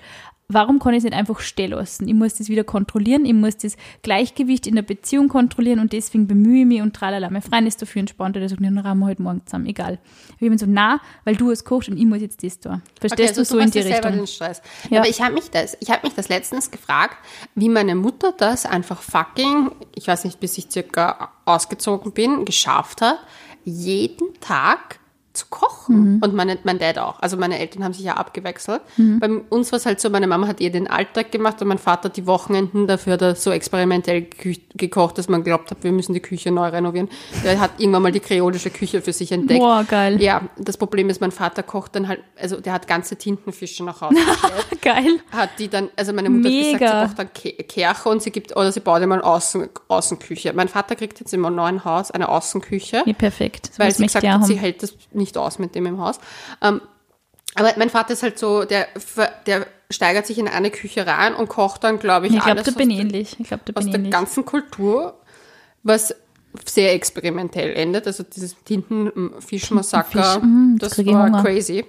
warum kann ich es nicht einfach stehen lassen? Ich muss das wieder kontrollieren, ich muss das Gleichgewicht in der Beziehung kontrollieren und deswegen bemühe ich mich und tralala. Mein Freund ist dafür entspannt, der sagt, dann rahmen wir heute Morgen zusammen, egal. Ich bin so, na, weil du es kochst und ich muss jetzt das tun. Verstehst also du so in die Richtung? Den Stress. Ja. Aber ich habe mich das, ich habe mich das letztens gefragt, wie meine Mutter das einfach fucking, ich weiß nicht, bis ich circa ausgezogen bin, geschafft hat, jeden Tag zu kochen. Mhm. Und meine, mein Dad auch. Also meine Eltern haben sich ja abgewechselt. Bei uns war es halt so, meine Mama hat ihr den Alltag gemacht und mein Vater die Wochenenden. Dafür hat er so experimentell gekocht, dass man glaubt hat, wir müssen die Küche neu renovieren. Der hat irgendwann mal die kreolische Küche für sich entdeckt. Boah, geil. Ja, das Problem ist, mein Vater kocht dann halt, also der hat ganze Tintenfische nach Hause gestellt. Geil. hat die dann, also meine Mutter Mega. hat gesagt, sie braucht dann Ke Kercher und sie gibt, oder sie baut immer eine Außen, Außenküche. Mein Vater kriegt jetzt im neuen Haus eine Außenküche, Ja, perfekt. So weil sie gesagt hat, sie hält das nicht aus mit dem im Haus. Ähm, aber mein Vater ist halt so, der, der steigert sich in eine Küche rein und kocht dann, glaube ich, Ich glaube, alles aus ähnlich. Ich glaube, da aus der ähnlich. ganzen Kultur, was sehr experimentell endet. Also dieses Tintenfischmassaker, Fisch, mhm, das war Hunger. crazy.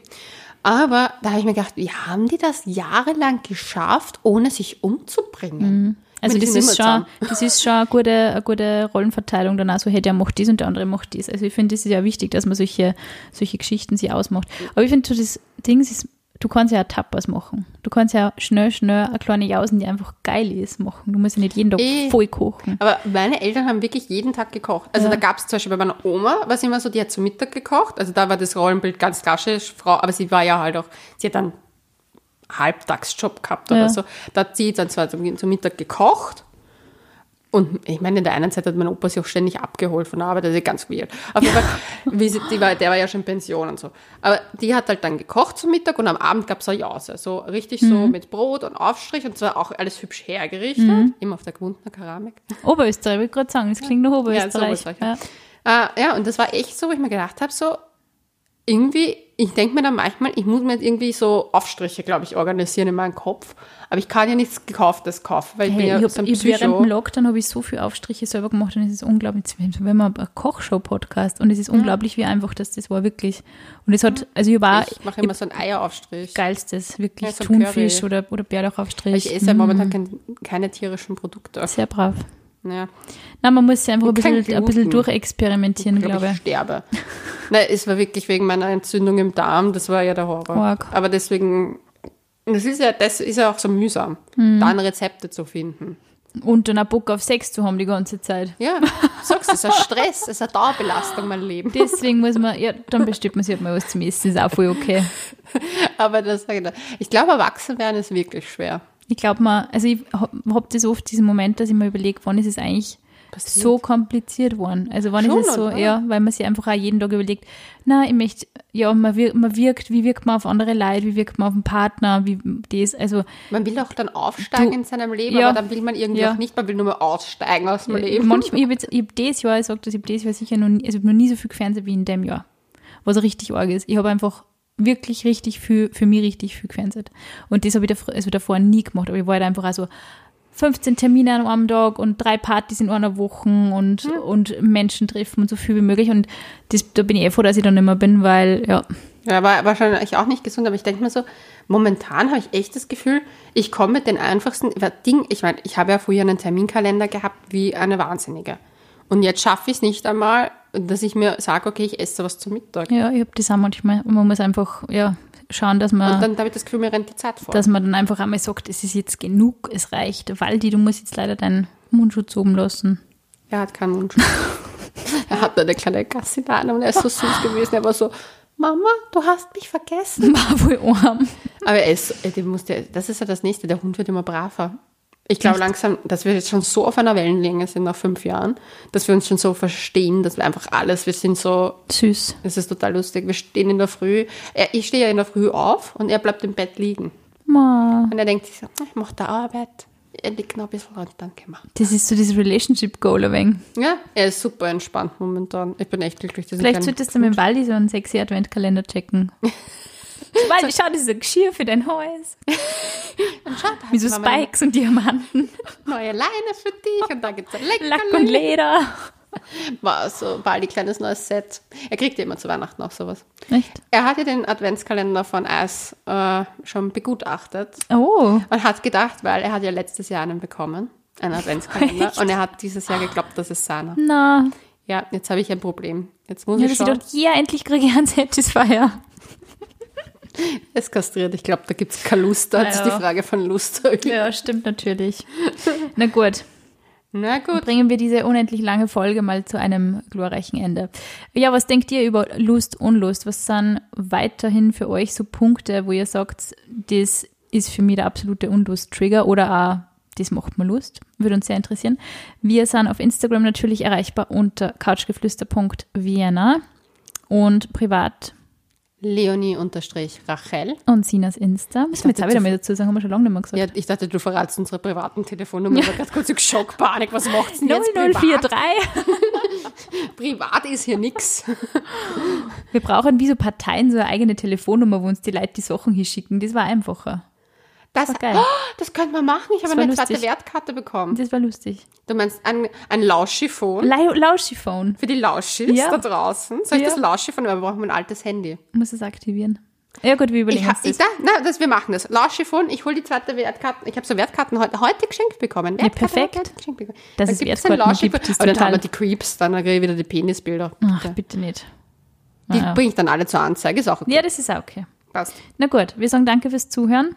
Aber da habe ich mir gedacht, wie haben die das jahrelang geschafft, ohne sich umzubringen? Also das ist, schon, das ist schon eine gute, eine gute Rollenverteilung dann auch so, hey, der macht dies und der andere macht dies. Also ich finde, das ist ja wichtig, dass man solche, solche Geschichten sich ausmacht. Aber ich finde, so das Ding ist, du kannst ja auch Tapas machen. Du kannst ja schnell, schnell eine kleine Jausen, die einfach geil ist, machen. Du musst ja nicht jeden Tag Eh. voll kochen. Aber meine Eltern haben wirklich jeden Tag gekocht. Also Ja. da gab es zum Beispiel bei meiner Oma, war es immer so, die hat zu Mittag gekocht. Also da war das Rollenbild ganz klassisch, Frau, aber sie war ja halt auch, sie hat dann Halbtagsjob gehabt oder Ja. so. Da hat sie dann zwar zum, zum Mittag gekocht. Und ich meine, in der einen Zeit hat mein Opa sich auch ständig abgeholt von der Arbeit, das ist ganz weird. Auf jeden Fall, wie sie, die war, der war ja schon in Pension und so. Aber die hat halt dann gekocht zum Mittag und am Abend gab es eine Jause. So richtig so mit Brot und Aufstrich und zwar auch alles hübsch hergerichtet. Immer auf der gewundenen Keramik. Oberösterreich, würde ich gerade sagen, das klingt nach Oberösterreich. Oberösterreich, Ja, ja. Äh, ja, und das war echt so, wo ich mir gedacht habe, so irgendwie, ich denke mir dann manchmal, ich muss mir jetzt irgendwie so Aufstriche, glaube ich, organisieren in meinem Kopf. Aber ich kann ja nichts Gekauftes kaufen, weil ich bin Hey, ja ich so ein hab, ich während dem. Lockdown habe ich so viele Aufstriche selber gemacht und es ist unglaublich, wenn man ein Kochshow-Podcast und es ist unglaublich, wie einfach das, das war wirklich. Und es hat, also ich war Ich mache immer so einen Eieraufstrich. geilstes, wirklich Ja, so Thunfisch Curry. oder, oder Bärlauchaufstrich. Ich esse ja momentan kein, keine tierischen Produkte. Sehr brav. Ja. Nein, man muss sich einfach ein bisschen, ein bisschen durchexperimentieren, Ich glaube, glaube ich sterbe. Nein, es war wirklich wegen meiner Entzündung im Darm, das war ja der Horror. Arg. Aber deswegen, das ist ja, das ist ja auch so mühsam, Mhm. dann Rezepte zu finden. Und dann auch Bock auf Sex zu haben die ganze Zeit. Ja, sagst du, es ist ein Stress, es ist eine Dauerbelastung, mein Leben. Deswegen muss man, ja, dann bestellt man sich halt mal was zum Essen, ist auch voll okay. Aber das, ich glaube, erwachsen werden ist wirklich schwer. Ich glaube mal, also ich habe hab das oft diesen Moment, dass ich mir überlege, wann ist es eigentlich Passiert. so kompliziert worden? Also wann Schon, ist es so, oder? ja, weil man sich einfach auch jeden Tag überlegt, na, ich möchte, ja, man wirkt, man wirkt, wie wirkt man auf andere Leute, wie wirkt man auf den Partner, wie das, also Man will auch dann aufsteigen Du- in seinem Leben, ja. aber dann will man irgendwie Ja. auch nicht, man will nur mal aussteigen aus dem Ja, Leben. Manchmal, ich habe hab dieses Jahr, ich sag das, ich habe dieses Jahr sicher noch nie, also ich habe noch nie so viel gefernseht wie in dem Jahr. Was richtig arg ist. Ich habe einfach wirklich richtig viel, für mich richtig viel gefernseht. Und das habe ich davor, also davor nie gemacht, aber ich war halt einfach auch so 15 Termine an einem Tag und drei Partys in einer Woche und, und Menschen treffen und so viel wie möglich. Und das, da bin ich eh froh, dass ich da nicht mehr bin, weil, ja, Ja, war wahrscheinlich auch nicht gesund, aber ich denke mir so, momentan habe ich echt das Gefühl, ich komme mit den einfachsten Ding. Ich meine, ich habe ja früher einen Terminkalender gehabt wie eine Wahnsinnige. Und jetzt schaffe ich es nicht einmal, dass ich mir sage, okay, ich esse was zum Mittag. ja, ich habe das auch manchmal. Man muss einfach, ja, schauen, dass man. Und dann habe ich das Gefühl, mir rennt die Zeit vor. dass man dann einfach einmal sagt, es ist jetzt genug, es reicht. Waldi, du musst jetzt leider deinen Mundschutz oben lassen. er hat keinen Mundschutz. er hat eine kleine Gassinane und er ist so süß gewesen. Er war so, Mama, du hast mich vergessen. War wohl arm. Aber er ist, äh, dem muss der, das ist ja das Nächste, der Hund wird immer braver. Ich glaube langsam, dass wir jetzt schon so auf einer Wellenlänge sind nach fünf Jahren, dass wir uns schon so verstehen, dass wir einfach alles, wir sind so, Süß. es ist total lustig, wir stehen in der Früh, er, ich stehe ja in der Früh auf und er bleibt im Bett liegen. Ma. Und er denkt sich so, ich mache da Arbeit, er liegt noch ein bisschen und dann gehen wir. Das ist so dieses Relationship Goal ein wenig. Ja, er ist super entspannt momentan. Ich bin echt glücklich, dass ich Vielleicht solltest du mit dem Waldi so einen sexy Adventkalender checken. Waldi, schau, das ist ein Geschirr für dein Haus. Und schau, da Wie so Spikes und Diamanten. Neue Leine für dich und da gibt es ein Lack Leckerli. und Leder. War so, war die kleines neues Set. Er kriegt ja immer zu Weihnachten auch sowas. Echt? Er hat ja den Adventskalender von Eis äh, schon begutachtet Oh. und hat gedacht, weil er hat ja letztes Jahr einen bekommen, einen Adventskalender, Echt? und er hat dieses Jahr geglaubt, das ist seiner. Na. Ja, jetzt habe ich ein Problem. Jetzt muss Ja, ich ich schauen. dachte, ja, endlich kriege ich einen Satisfier. Ist kastriert. Ich glaube, da gibt es keine Lust. Da Ja, ist die Frage von Lust. Ja, stimmt natürlich. Na gut. Na gut. bringen wir diese unendlich lange Folge mal zu einem glorreichen Ende. Ja, was denkt ihr über Lust, Unlust? Was sind weiterhin für euch so Punkte, wo ihr sagt, das ist für mich der absolute Unlust-Trigger oder auch, das macht mir Lust? Würde uns sehr interessieren. Wir sind auf Instagram natürlich erreichbar unter couchgeflüster.vienna und privat Leonie-Rachel. und Sinas Insta. Müssen wir jetzt auch wieder mal dazu sagen, haben wir schon lange nicht mehr gesagt. Ja, ich dachte, du verratst unsere privaten Telefonnummer. Ich war gerade kurz in Schockpanik. Was macht's denn jetzt privat? 0043. Privat ist hier nix. Wir brauchen wie so Parteien so eine eigene Telefonnummer, wo uns die Leute die Sachen hinschicken. Das war einfacher. Das, war geil. Oh, das könnte man machen. Ich habe eine zweite lustig. Wertkarte bekommen. Das war lustig. Du meinst ein, ein Lauschiphone Lau- Lauschiphone. für die Lauschis Ja. da draußen? Soll ich Ja. das Lauschiphone? Aber wir brauchen ein altes Handy. Muss es aktivieren. Ja gut, wir überlegen Ich, uns ha- ich, das. da, na, das, wir machen das. Lauschiphone, ich hole die zweite Wertkarte. Ich habe so Wertkarten heute, heute geschenkt bekommen. Wertkarte perfekt. heute geschenkt bekommen. Dann es gibt's ein Wertkarten gibt, ist Aber dann haben wir die Creeps, dann kriege ich wieder die Penisbilder. Ach, bitte nicht. Die Ah. bringe ich dann alle zur Anzeige. Ist auch okay. Ja, das ist auch okay. Passt. Na gut, wir sagen danke fürs Zuhören.